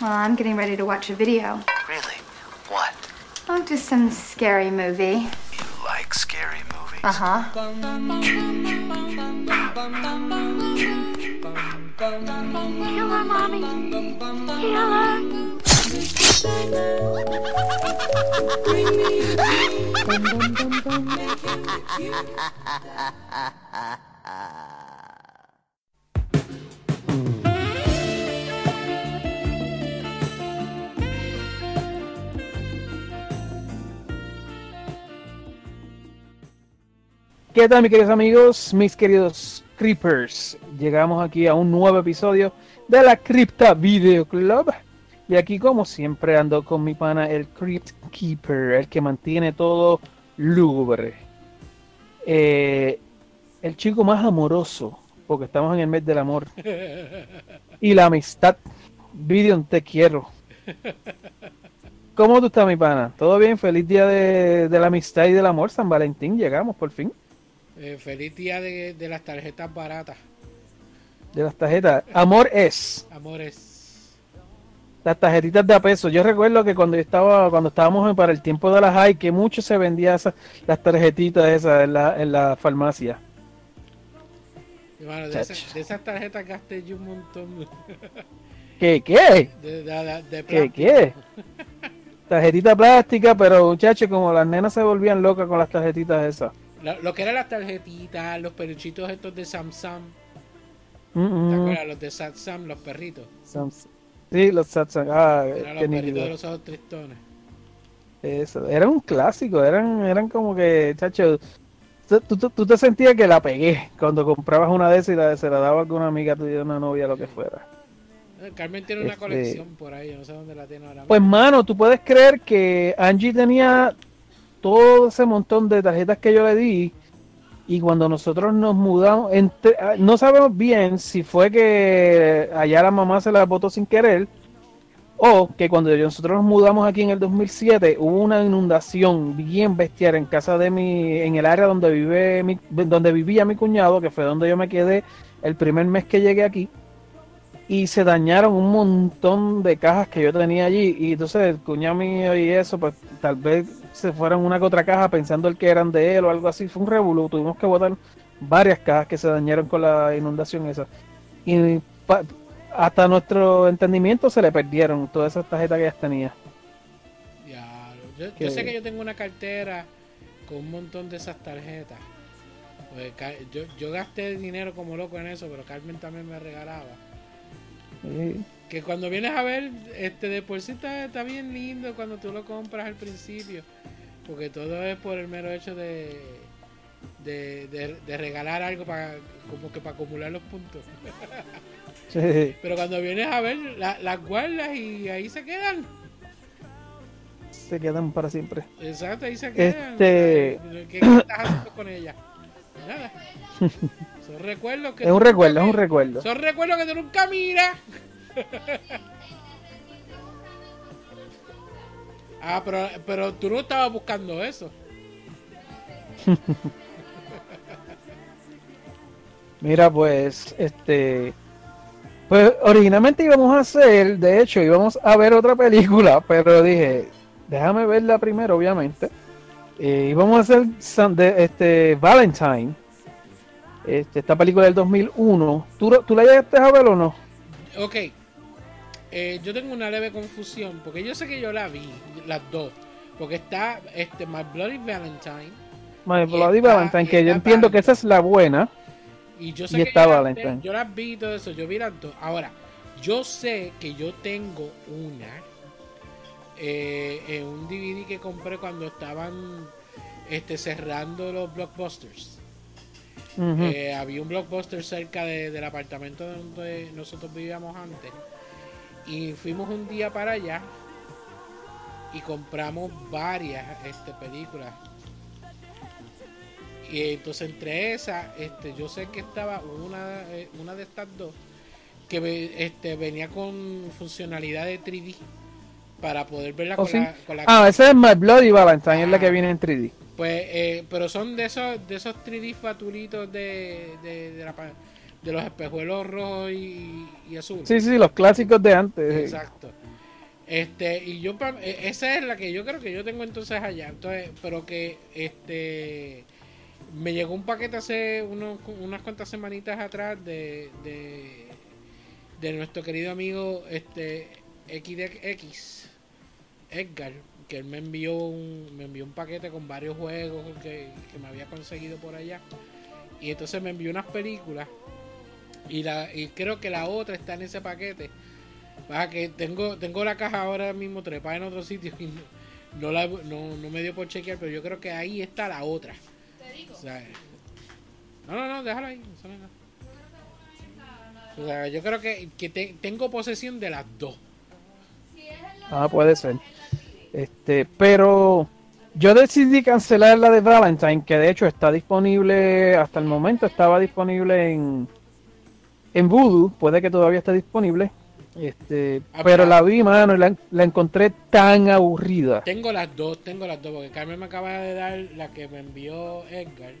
Well, I'm getting ready to watch a video. Really? What? Oh, just some scary movie. You like scary movies? Uh huh. Killer, mommy. Killer. ¿Qué tal, mis queridos amigos, mis queridos Creepers? Llegamos aquí a un nuevo episodio de la Cripta Video Club. Y aquí, como siempre, ando con mi pana, el Crypt Keeper, el que mantiene todo lúgubre. Eh, el chico más amoroso, porque estamos en el mes del amor. Y la amistad. Vidion, te quiero. ¿Cómo tú estás, mi pana? ¿Todo bien? Feliz día de la amistad y del amor, San Valentín. Llegamos, por fin. Eh, feliz día de, de las tarjetas baratas, De las tarjetas. Amor es. amores. Las tarjetitas de a peso. Yo recuerdo que cuando yo estaba, cuando estábamos para el tiempo de las high, que mucho se vendía esas, las tarjetitas esas en la, en la farmacia. Y, de, esas- de esas tarjetas gasté yo un montón ¿Qué, qué? de, de, ¿Qué, qué? Tarjetita plástica, pero muchachos, como las nenas se volvían locas con las tarjetitas esas. Lo, lo que eran las tarjetitas, los peluchitos estos de Samsung. Mm, ¿Te mm. acuerdas? Los de Samsung, los perritos. Samsung. Sí, los Satsang. Ah, Eran los perritos de los ojos tristones. Eso, era un clásico, eran, eran como que, chacho, tú, tú- tú te sentías que la pegué cuando comprabas una de esas y la, se la daba a alguna amiga tuya, una novia, lo que fuera. Eh, Carmen tiene una Este- colección por ahí, yo no sé dónde la tiene ahora. Pues mano, tú puedes creer que Angie tenía todo ese montón de tarjetas que yo le di y cuando nosotros nos mudamos, entre- ah, no sabemos bien si fue que allá la mamá se la botó sin querer o que cuando nosotros nos mudamos aquí en el 2007 hubo una inundación bien bestial en casa de mi, en el área donde vive mi- donde vivía mi cuñado, que fue donde yo me quedé el primer mes que llegué aquí y se dañaron un montón de cajas que yo tenía allí. Y entonces el cuñado mío y eso pues tal vez se fueron una que otra caja pensando el que eran de él o algo así fue un revolú tuvimos que botar varias cajas que se dañaron con la inundación esa y pa- hasta nuestro entendimiento se le perdieron todas esas tarjetas que ellas tenía Diablo. Yo, yo sé que yo tengo una cartera con un montón de esas tarjetas. Pues, yo, yo gasté dinero como loco en eso, pero Carmen también me regalaba. Sí. Que cuando vienes a ver, este de por sí está, está bien lindo cuando tú lo compras al principio. Porque todo es por el mero hecho de, de, de- de regalar algo para como que para acumular los puntos. Sí. Pero cuando vienes a ver, la- las guardas y ahí se quedan. se quedan para siempre Exacto, ahí se quedan. Este- ¿Qué, qué estás haciendo con ella? Nada. Son recuerdos que es un recuerdo es un recuerdo Son recuerdos que tú nunca miras. Ah, pero, pero tú no estabas buscando eso. Mira, pues, este, pues originalmente íbamos a hacer, de hecho, íbamos a ver otra película, pero dije, déjame verla primero, obviamente. Eh, íbamos a hacer este Valentine, este, esta película del 2001. ¿Tú, ¿Tú la llegaste a ver o no? Ok. Eh, yo tengo una leve confusión. Porque yo sé que yo la vi, las dos. Porque está este My Bloody Valentine. My Y Bloody está- Valentine, y que yo entiendo que esa es la buena. Y yo Y sé que está yo, las- Valentine. yo las vi y todo eso. Yo vi las dos. Ahora, yo sé que yo tengo una. eh, en un DVD que compré cuando estaban este, cerrando los blockbusters. Eh, había un blockbuster cerca de- del apartamento donde nosotros vivíamos antes. Y fuimos un día para allá y compramos varias este, películas. Y entonces entre esas, este, yo sé que estaba una, eh, una de estas dos que este, venía con funcionalidad de 3D para poder verla ¿Oh, con, sí? la, con la Ah, esa es My Bloody Valentine, es la Ah. que viene en 3D. pues, eh, pero son de esos, de esos 3D fatulitos de, de, de la pa- de los espejuelos rojos y, y azul. Sí, sí, los clásicos de antes. Exacto. Este, y yo, e- esa es la que yo creo que yo tengo entonces allá. Entonces, pero que, este, me llegó un paquete hace unos, unas cuantas semanitas atrás de, de, de nuestro querido amigo, este, XDX, Edgar, que él me envió un, me envió un paquete con varios juegos que, que me había conseguido por allá. Y entonces me envió unas películas. Y, la, y creo que la otra está en ese paquete. Baja que tengo, tengo la caja ahora mismo trepada en otro sitio y no, no la, no, no me dio por chequear, pero yo creo que ahí está la otra. O sea, no, no, no, déjalo ahí. no sale nada. O sea, yo creo que, que te- tengo posesión de las dos. Ah, puede ser. Este, pero yo decidí cancelar la de Valentine, que de hecho está disponible, hasta el momento estaba disponible en, en Voodoo, puede que todavía esté disponible. Este, Ah, pero pero- la vi, mano, y la, la encontré tan aburrida. Tengo las dos, tengo las dos, porque Carmen me acaba de dar la que me envió Edgar,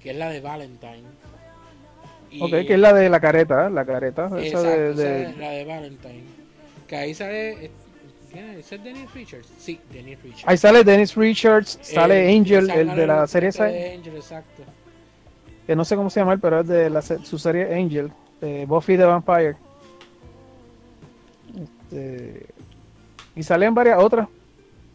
que es la de Valentine. Y- Ok, que es la de la careta, la careta, esa de, esa de- es la de Valentine. Que ahí sale. eh, ¿quién es? ¿Ese es Dennis Richards? Sí, Dennis Richards. Ahí sale Dennis Richards, sale Eh, Angel, el de la serie esa, Angel, exacto. que no sé cómo se llama, pero es de la, su serie Angel, de Buffy the Vampire. Este, y salen varias otras.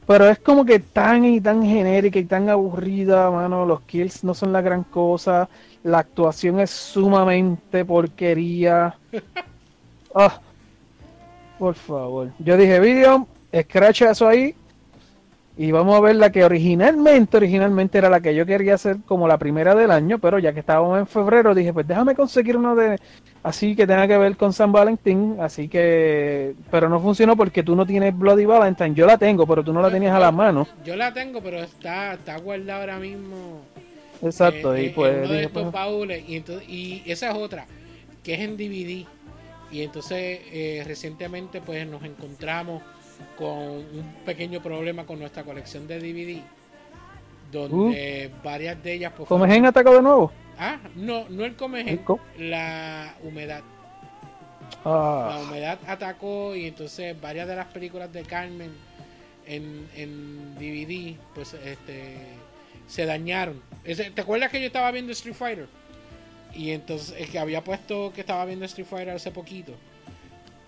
Pero es como que tan y tan genérica y tan aburrida, mano. Los kills no son la gran cosa. La actuación es sumamente porquería. Ah, por favor. Yo dije, video, escracha eso ahí. Y vamos a ver la que originalmente, originalmente era la que yo quería hacer como la primera del año, pero ya que estábamos en febrero, dije, pues déjame conseguir uno de así que tenga que ver con San Valentín, así que, pero no funcionó porque tú no tienes Bloody Valentine, yo la tengo, pero tú no la tenías a la mano. Yo la tengo, pero está, está guardada ahora mismo. Exacto, eh, y pues en uno de estos pues, baúles. Y, entonces, y esa es otra, que es en DVD. Y entonces eh, recientemente pues nos encontramos con un pequeño problema con nuestra colección de DVD. Donde varias de ellas pues ¿Comes fueron- en ataco de nuevo? Ah, no, no el comején, ¿El co- la humedad. Ah, La humedad atacó y entonces varias de las películas de Carmen en, en DVD pues este se dañaron. ¿Te acuerdas que yo estaba viendo Street Fighter? Y entonces el que había puesto que estaba viendo Street Fighter hace poquito,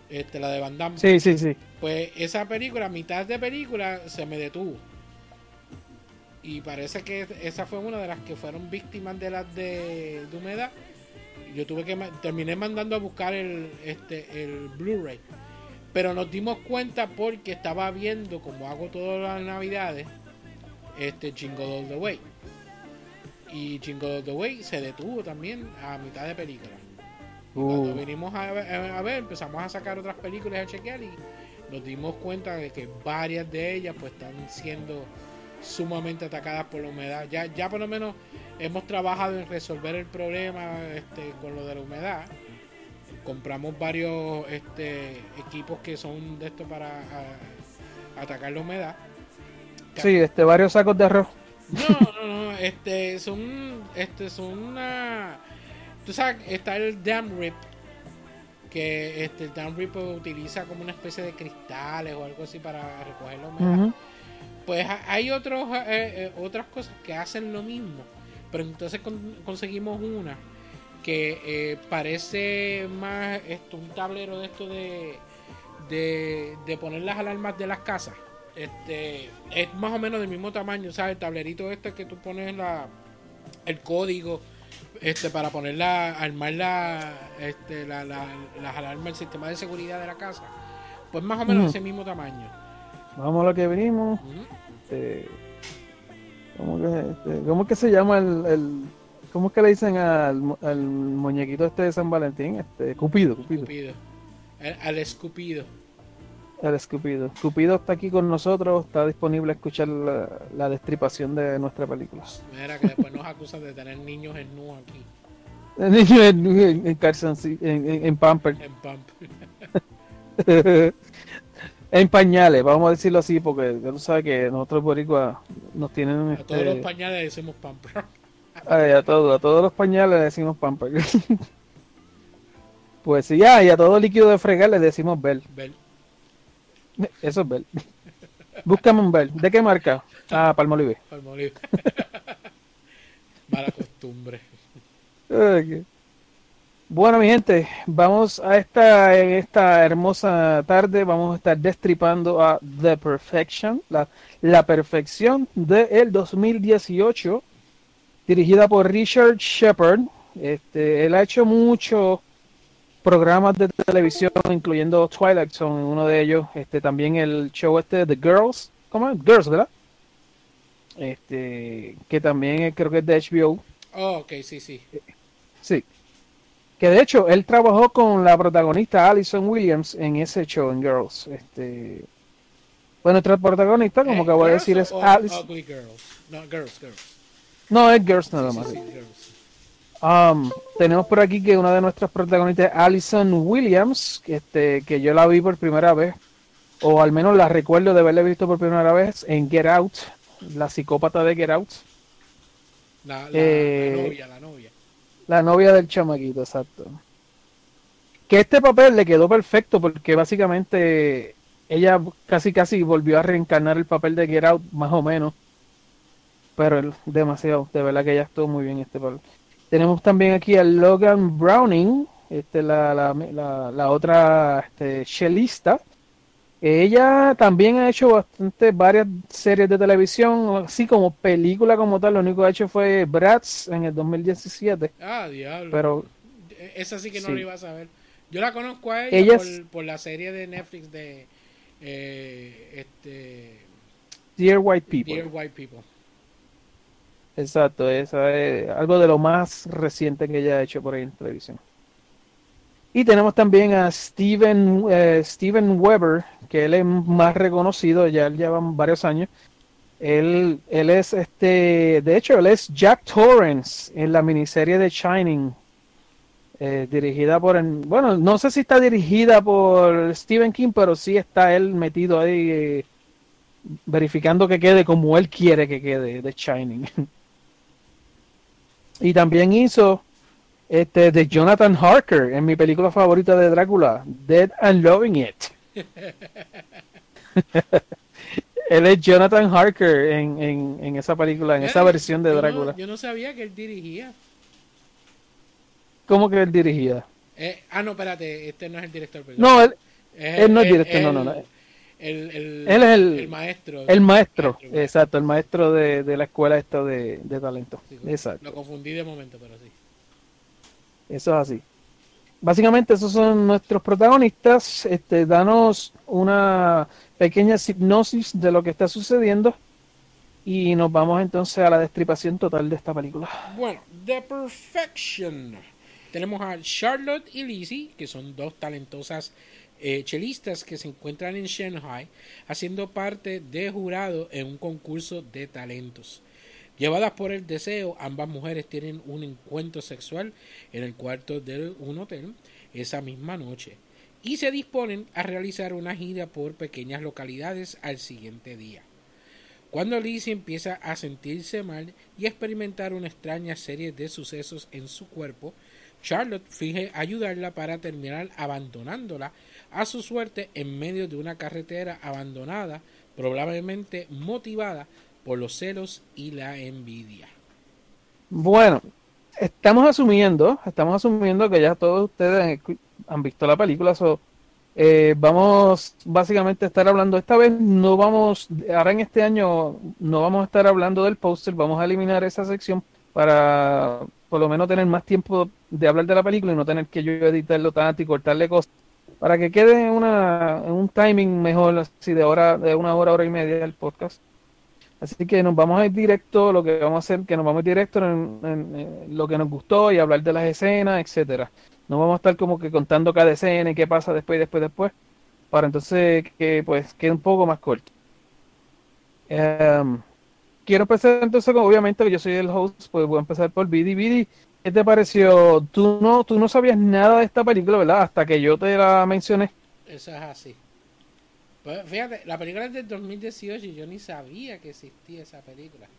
este, la de Van Damme, sí, sí, sí. pues esa película, mitad de película, se me detuvo. Y parece que esa fue una de las que fueron víctimas de las de, de humedad. Yo tuve que terminé mandando a buscar el este el Blu-ray. Pero nos dimos cuenta porque estaba viendo, como hago todas las navidades, este All the Way. Y All the Way se detuvo también a mitad de película. Y Cuando Uh, vinimos a ver, a ver, empezamos a sacar otras películas a chequear y nos dimos cuenta de que varias de ellas pues están siendo sumamente atacadas por la humedad. Ya, ya por lo menos hemos trabajado en resolver el problema este, con lo de la humedad. Compramos varios este, equipos que son de esto para a- atacar la humedad. sí, este, varios sacos de arroz. No, no, no, este son este son una tú sabes, está el Dam Rip que este el Dam Rip utiliza como una especie de cristales o algo así para recoger la humedad. Pues ha- hay otros eh, eh, otras cosas que hacen lo mismo, pero entonces con- conseguimos una que eh, parece más esto un tablero de esto de, de de poner las alarmas de las casas. Este es más o menos del mismo tamaño, ¿sabes? El tablerito este que tú pones la el código este para poner la armar la este la, la- las alarmas el sistema de seguridad de la casa. Pues más o menos ese mismo tamaño. Vamos a lo que vinimos. Ujú. Este, ¿cómo, que, este, ¿Cómo es que se llama el, el- ¿Cómo es que le dicen al, al muñequito este de San Valentín? Este, Cupido, Cupido. Escupido. Al, al escupido. El escupido. Cupido está aquí con nosotros, está disponible a escuchar la, la destripación de nuestra película. Mira que después nos acusan de tener niños en nu aquí, El niño en, en, en en, en- en pamper. en pump. en pañales, vamos a decirlo así, porque ya tú sabes que nosotros boricuas nos tienen... A todos los Este, pañales le decimos pump. ay, a, todos, a todos los pañales le decimos pamper. Pues sí, ya, y a todo líquido de fregar le decimos Bell. Bell. Eso es Bell. Búscame un Bell. ¿De qué marca? Ah, Palmolive. Palmolive. Mala costumbre. Ok. Bueno, mi gente, vamos a esta, en esta hermosa tarde, vamos a estar destripando a The Perfection, la, la perfección del 2018, dirigida por Richard Shepard. Este, él ha hecho muchos programas de televisión, incluyendo Twilight Zone, uno de ellos, este, también el show este de The Girls, ¿cómo es? Girls, ¿verdad? Este, que también eh, creo que es de HBO. Oh, ok, sí, sí. Sí. Que de hecho él trabajó con la protagonista Alison Williams en ese show en Girls. Este, bueno, nuestra protagonista, como que voy a decir, es Girls. No, Girls, Girls. No, es Girls nada Sí, más. sí. Um, tenemos por aquí que una de nuestras protagonistas es Alison Williams, que, este, que yo la vi por primera vez, o al menos la recuerdo de haberla visto por primera vez en Get Out, la psicópata de Get Out, La, la, Eh, la novia, la novia. La novia del chamaquito, exacto. Que este papel le quedó perfecto porque básicamente ella casi casi volvió a reencarnar el papel de Get Out, más o menos. Pero él- demasiado, de verdad que ella estuvo muy bien este papel. Tenemos también aquí a Logan Browning, este, la, la, la, la otra este, chelista. Ella también ha hecho bastante varias series de televisión, así como película como tal. Lo único que ha hecho fue Bratz en el 2017. Ah, diablo. Pero Esa sí que no Sí. la iba a saber. Yo la conozco a ella, Ella por, es- por la serie de Netflix de eh, este Dear White People. Dear White People. Exacto, esa es algo de lo más reciente que ella ha hecho por ahí en televisión. Y tenemos también a Steven, eh, Steven Weber, que él es más reconocido, ya él lleva varios años. Él, él es este, de hecho, él es Jack Torrance en la miniserie de Shining, eh, dirigida por, bueno, no sé si está dirigida por Stephen King, pero sí está él metido ahí, eh, verificando que quede como él quiere que quede de Shining. Y también hizo este de Jonathan Harker en mi película favorita de Drácula, Dead and Loving It. Él es Jonathan Harker en, en, en esa película, en esa versión de no- Drácula. yo no sabía que él dirigía. ¿Cómo que él dirigía? Eh, ah, no, espérate, este no es el director. perdón. No, él, no es director, no, no, no. El, el, Él es el- maestro. el maestro, Maestro, exacto, el maestro de, de la escuela esta de, de talento. Sí, Exacto. Lo confundí de momento, pero sí. Eso es así. Básicamente esos son nuestros protagonistas. Este, danos una pequeña hipnosis de lo que está sucediendo y nos vamos entonces a la destripación total de esta película. Bueno, The Perfection. Tenemos a Charlotte y Lizzie, que son dos talentosas eh, chelistas que se encuentran en Shanghai, haciendo parte de jurado en un concurso de talentos. Llevadas por el deseo, ambas mujeres tienen un encuentro sexual en el cuarto de un hotel esa misma noche y se disponen a realizar una gira por pequeñas localidades al siguiente día. Cuando Lizzie empieza a sentirse mal y experimentar una extraña serie de sucesos en su cuerpo, Charlotte finge ayudarla para terminar abandonándola a su suerte en medio de una carretera abandonada, probablemente motivada por los celos y la envidia. Bueno, estamos asumiendo, estamos asumiendo que ya todos ustedes han, visto la película, so, eh, vamos básicamente a estar hablando, esta vez no vamos, ahora en este año no vamos a estar hablando del póster, vamos a eliminar esa sección para por lo menos tener más tiempo de hablar de la película y no tener que yo editarlo tanto y cortarle cosas, para que quede en, una, un timing mejor, así de hora, de una hora, hora y media el podcast. Así que nos vamos a ir directo, lo que vamos a hacer, que nos vamos a ir directo en, lo que nos gustó y hablar de las escenas, etcétera. No vamos a estar como que contando cada escena y qué pasa después, después, después, para entonces que pues quede un poco más corto. Em, quiero empezar entonces, con- obviamente que yo soy el host, pues voy a empezar por Vidi. Vidi, ¿qué te pareció? Tú no, tú no sabías nada de esta película, ¿verdad? Hasta que yo te la mencioné. Eso es así. Pues fíjate, la película es del 2018 y yo ni sabía que existía esa película.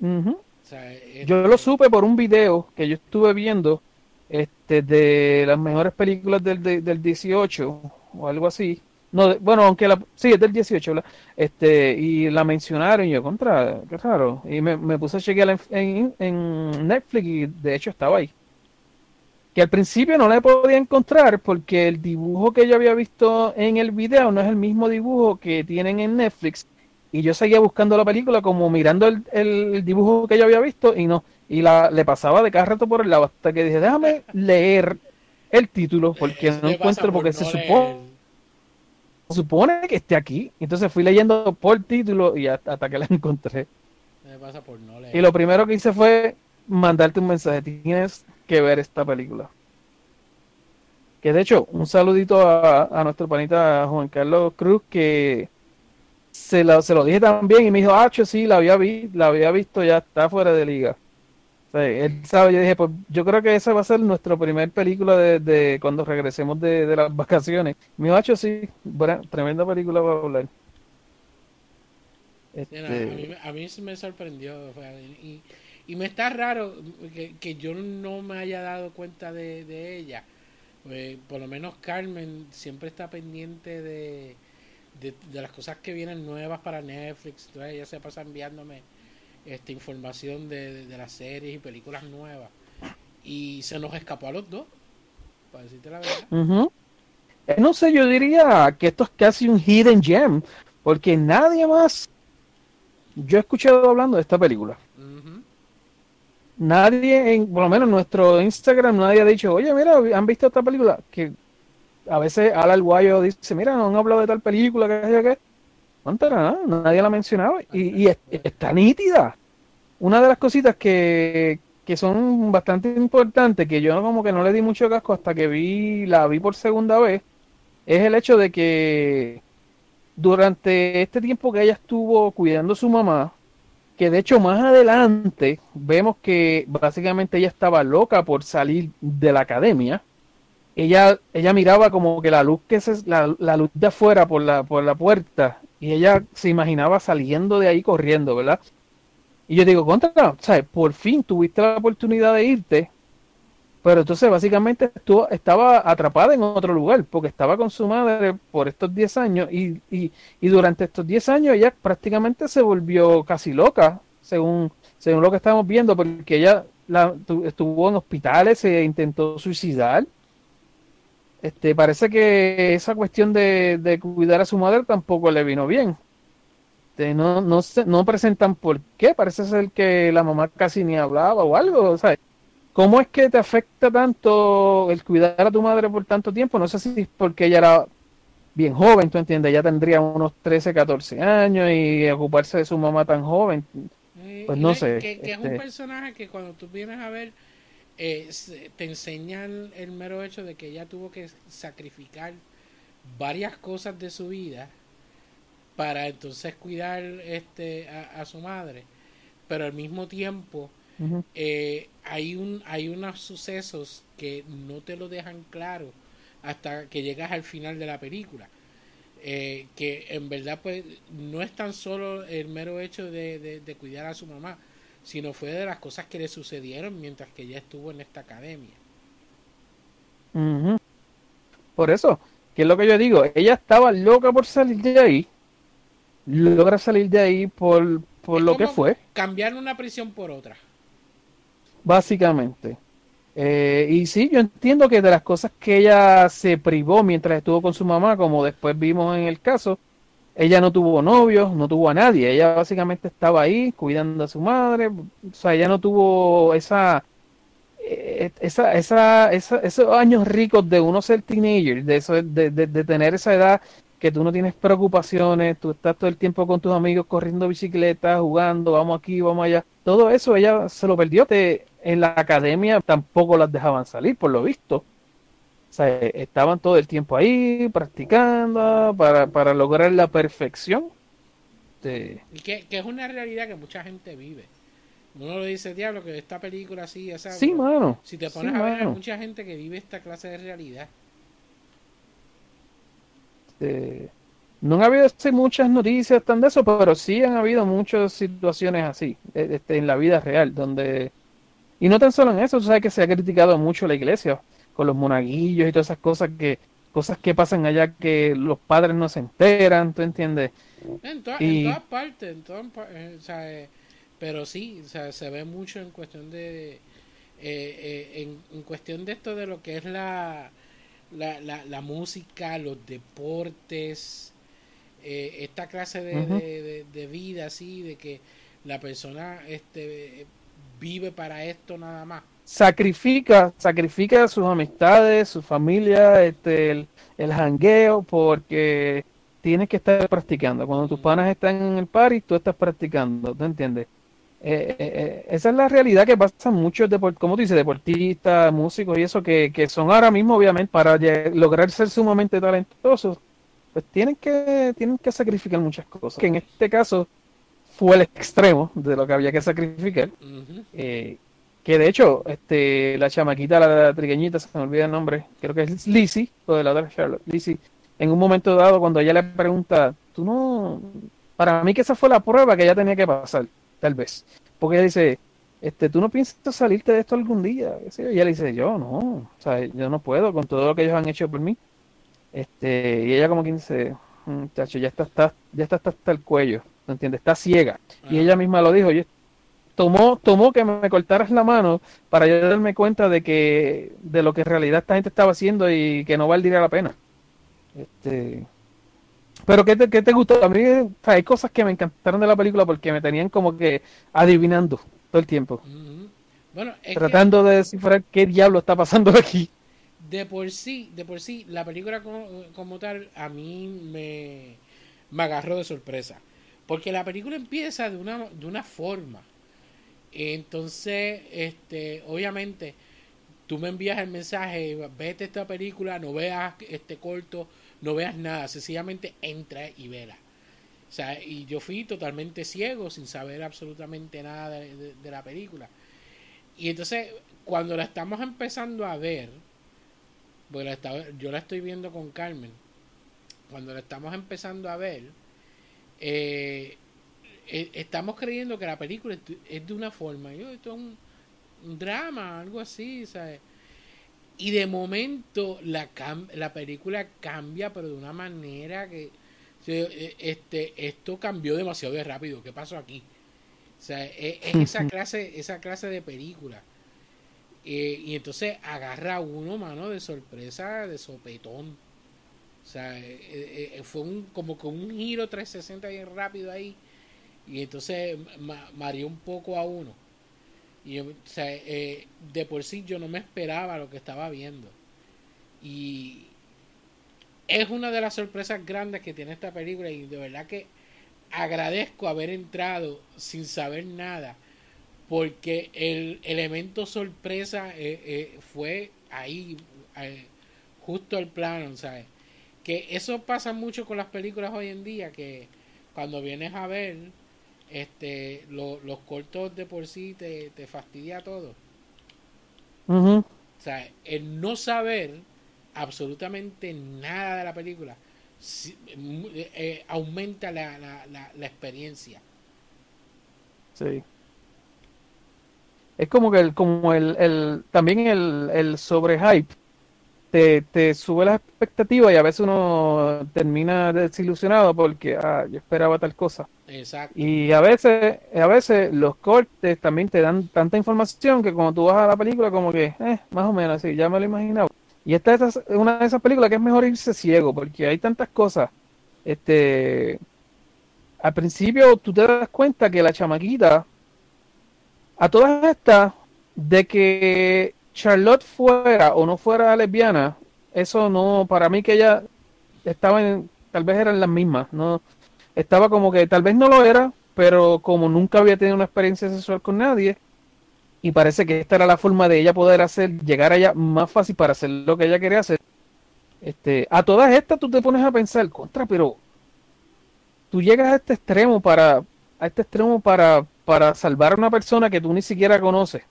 Ujú. O sea, este, Yo lo supe por un video que yo estuve viendo este, de las mejores películas del, de- del 18 o algo así. No, de- bueno, aunque la, sí, es del 18, ¿verdad? Este, y la mencionaron y yo, contra, qué raro. Y me, me puse a chequear en, en, en Netflix y de hecho estaba ahí. Que al principio no la podía encontrar porque el dibujo que yo había visto en el video no es el mismo dibujo que tienen en Netflix. Y yo seguía buscando la película como mirando el, el dibujo que yo había visto y no. Y la, le pasaba de cada rato por el lado hasta que dije, déjame leer el título porque Eso no encuentro por porque se supone se supone que esté aquí. Entonces fui leyendo por título y hasta, hasta que la encontré. Me pasa por no leer. Y lo primero que hice fue mandarte un mensaje. Tienes que ver esta película. Que de hecho, un saludito a, a nuestro panita Juan Carlos Cruz que se, la- se lo dije también y me dijo, ah, sí, la había, vi, la había visto, ya está fuera de liga. O sea, él sabe, yo dije, pues yo creo que esa va a ser nuestra primer película de, de cuando regresemos de, de las vacaciones. Me dijo, ah, sí, buena, tremenda película para hablar. Sí, no, a, Este, mí, a mí sí me sorprendió. y, y me está raro que, que yo no me haya dado cuenta de, de ella. Pues, por lo menos Carmen siempre está pendiente de, de, las cosas que vienen nuevas para Netflix. Entonces ella se pasa enviándome esta información de, de, las series y películas nuevas. Y se nos escapó a los dos, para decirte la verdad. Eh, No sé, yo diría que esto es casi un hidden gem, porque nadie más, yo he escuchado hablando de esta película. Nadie, en, por lo menos en nuestro Instagram, nadie ha dicho, oye, mira, ¿han visto esta película? Que a veces Al Guayo dice, mira, no han hablado de tal película, que. No entera nada, nadie la ha mencionado y, y es- está nítida. Una de las cositas que, que son bastante importantes, que yo como que no le di mucho casco hasta que vi, la vi por segunda vez, es el hecho de que durante este tiempo que ella estuvo cuidando su mamá, que de hecho más adelante vemos que básicamente ella estaba loca por salir de la academia. Ella, ella miraba como que la luz que se, la, la luz de afuera por la, por la puerta y ella se imaginaba saliendo de ahí corriendo, ¿verdad? Y yo digo, contra, ¿sabes? Por fin tuviste la oportunidad de irte, pero entonces básicamente estuvo, estaba atrapada en otro lugar, porque estaba con su madre por estos 10 años y, y, y durante estos 10 años ella prácticamente se volvió casi loca, según, según lo que estamos viendo, porque ella la, tu- estuvo en hospitales, se intentó suicidar. Este, parece que esa cuestión de, de cuidar a su madre tampoco le vino bien. Este, no, no, no presentan por qué, parece ser que la mamá casi ni hablaba o algo, ¿sabes? ¿Cómo es que te afecta tanto el cuidar a tu madre por tanto tiempo? No sé si es porque ella era bien joven, tú entiendes, ya tendría unos 13, 14 años y ocuparse de su mamá tan joven. Eh, Pues no sé, Que, que es un este- personaje que cuando tú vienes a ver, eh, te enseñan el mero hecho de que ella tuvo que sacrificar varias cosas de su vida para entonces cuidar este a, a su madre. Pero al mismo tiempo Eh, hay un hay unos sucesos que no te lo dejan claro hasta que llegas al final de la película. Eh, que en verdad pues no es tan solo el mero hecho de, de- de cuidar a su mamá sino fue de las cosas que le sucedieron mientras que ella estuvo en esta academia. Por eso, que es lo que yo digo, ella estaba loca por salir de ahí, logra salir de ahí por, por Es lo que fue, cambiar una prisión por otra básicamente. Eh, y sí, yo entiendo que de las cosas que ella se privó mientras estuvo con su mamá, como después vimos en el caso, ella no tuvo novios, no tuvo a nadie, ella básicamente estaba ahí cuidando a su madre, o sea, ella no tuvo esa, eh, esa, esa, esa- esos años ricos de uno ser teenager, de eso, de, de, de tener esa edad que tú no tienes preocupaciones, tú estás todo el tiempo con tus amigos corriendo bicicleta, jugando, vamos aquí, vamos allá. Todo eso ella se lo perdió. Te- en la academia tampoco las dejaban salir, por lo visto. O sea, estaban todo el tiempo ahí practicando para, para lograr la perfección. Y que, que es una realidad que mucha gente vive uno lo dice diablo que esta película así esa sí, mano. si te sí, pones a ver hay mano. mucha gente que vive esta clase de realidad Este, no han habido así muchas noticias tan de eso, pero sí han habido muchas situaciones así, eh, este, en la vida real, donde Y no tan solo en eso, tú sabes que se ha criticado mucho la iglesia con los monaguillos y todas esas cosas que cosas que pasan allá que los padres no se enteran, ¿tú entiendes? En, to- Y- en todas partes, en todas pa- eh, o sea, eh, pero sí, o sea, se ve mucho en cuestión de, eh, eh, en, en cuestión de esto de lo que es la, la, la, la música, los deportes, esta clase de, de, de- de vida así, de que la persona este vive para esto nada más. Sacrifica, sacrifica sus amistades, su familia, este, el, el jangueo, porque tienes que estar practicando. Cuando tus panas están en el party, tú estás practicando, ¿tú entiendes? Eh, eh, eh, esa es la realidad que pasa muchos como tú dices, deportistas, músicos y eso, que, que son ahora mismo, obviamente, para lograr ser sumamente talentosos, pues tienen que, tienen que sacrificar muchas cosas. Que en este caso fue el extremo de lo que había que sacrificar. Eh, que de hecho, este, la chamaquita, la, trigueñita, se me olvida el nombre, creo que es Lizzie, o de la otra Charlotte, Lizzie, en un momento dado, cuando ella le pregunta, tú no, para mí que esa fue la prueba que ella tenía que pasar, tal vez, porque ella dice, este, tú no piensas salirte de esto algún día, y ella le dice, yo no, o sea, yo no puedo con todo lo que ellos han hecho por mí, este, y ella como que dice, muchacho, ya está, está, ya está hasta el cuello, ¿no entiendes? Está ciega, y ella misma lo dijo, yo tomó, tomó que me cortaras la mano para yo darme cuenta de que de lo que en realidad esta gente estaba haciendo y que no valdría la pena. Este, pero ¿qué te, qué te gustó? A mí o sea, hay cosas que me encantaron de la película porque me tenían como que adivinando todo el tiempo. Bueno, que- tratando de descifrar qué diablo está pasando aquí. de por sí, de por sí, la película como, como tal a mí me, me agarró de sorpresa. Porque la película empieza de una, de una forma. Entonces, este, obviamente, tú me envías el mensaje, vete esta película, no veas este corto, no veas nada, sencillamente entra y vela. O sea, y yo fui totalmente ciego, sin saber absolutamente nada de, la película. Y entonces, cuando la estamos empezando a ver, la estaba- yo la estoy viendo con Carmen, cuando la estamos empezando a ver, eh, eh, estamos creyendo que la película es de- una forma, yo, esto es un, un drama, algo así, ¿sabes? Y de momento la, cam- la película cambia, pero de una manera que eh, este, esto cambió demasiado de rápido. ¿Qué pasó aquí? O sea, es, es esa clase, esa clase de película. Eh, y entonces agarra a uno, mano, de sorpresa, de sopetón. O sea, eh, eh, eh, fue un, como con un giro 360 bien rápido ahí. Y entonces ma- mareó un poco a uno. Y o sea, de por sí yo no me esperaba lo que estaba viendo. Y es una de las sorpresas grandes que tiene esta película. Y de verdad que agradezco haber entrado sin saber nada. Porque el elemento sorpresa fue ahí, justo al plano, ¿sabes? Que eso pasa mucho con las películas hoy en día, que cuando vienes a ver, este, lo- los cortos de por sí te, te fastidia todo. O sea, el no saber absolutamente nada de la película si- eh, eh, aumenta la, la, la, la experiencia. Sí. Es como que el, como el, el también el, el sobrehype te, te sube las expectativas y a veces uno termina desilusionado porque ah, yo esperaba tal cosa. Exacto. Y a veces, a veces los cortes también te dan tanta información que cuando tú vas a la película como que, eh, más o menos así, ya me lo imaginaba. Y esta es una de esas películas que es mejor irse ciego porque hay tantas cosas. Este, al principio tú te das cuenta que la chamaquita, a todas estas, de que Charlotte fuera o no fuera lesbiana, eso no, para mí que ella estaba en, tal vez eran las mismas, no, estaba como que tal vez no lo era, pero como nunca había tenido una experiencia sexual con nadie, y parece que esta era la forma de ella poder hacer, llegar allá más fácil para hacer lo que ella quería hacer. Este, a todas estas tú te pones a pensar, contra, pero tú llegas a este extremo para, a este extremo para, para salvar a una persona que tú ni siquiera conoces.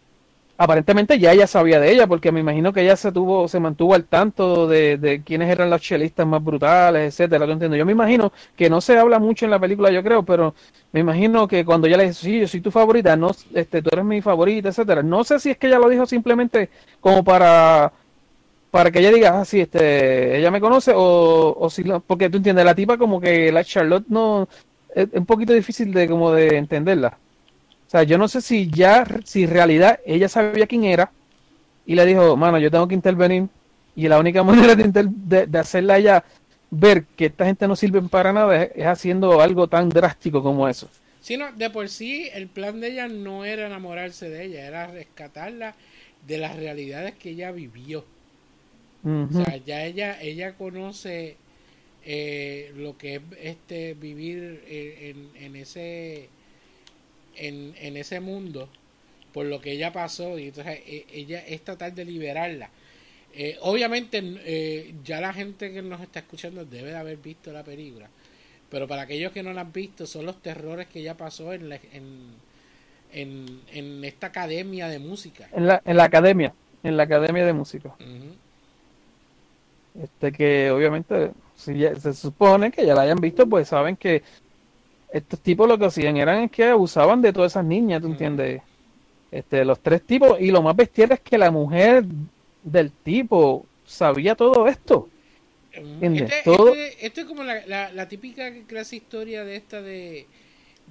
Aparentemente ya ella sabía de ella, porque me imagino que ella se tuvo, se mantuvo al tanto de, de quiénes eran los chelistas más brutales, etcétera. ¿tú entiendes? Yo me imagino que no se habla mucho en la película, yo creo, pero me imagino que cuando ella le dice, sí, yo soy tu favorita, no, este, tú eres mi favorita, etcétera. No sé si es que ella lo dijo simplemente como para para que ella diga, ah, sí, este, ella me conoce, o, o si, no- porque tú entiendes, la tipa como que la Charlotte no, es un poquito difícil de como de entenderla. O sea, yo no sé si ya, si en realidad ella sabía quién era y le dijo, mano, yo tengo que intervenir y la única manera de, inter- de, de hacerla a ella ver que esta gente no sirve para nada es, es haciendo algo tan drástico como eso. Sí, no, de por sí el plan de ella no era enamorarse de ella, era rescatarla de las realidades que ella vivió. O sea, ya ella, ella conoce eh, lo que es este vivir eh, en, en ese en, en ese mundo por lo que ella pasó y entonces eh, ella es tratar de liberarla. Eh, obviamente eh, ya la gente que nos está escuchando debe de haber visto la película, pero para aquellos que no la han visto son los terrores que ella pasó en, la- en, en, en esta academia de música. En la, en la academia, en la academia de música. Ujú. Este que obviamente si ya- se supone que ya la hayan visto, pues saben que estos tipos lo que hacían eran es que abusaban de todas esas niñas, ¿tú Mm. entiendes? Este, los tres tipos, y lo más bestial es que la mujer del tipo sabía todo esto. ¿Entiendes? Este, Todo- este- esto es como la, la, la típica clase historia de esta de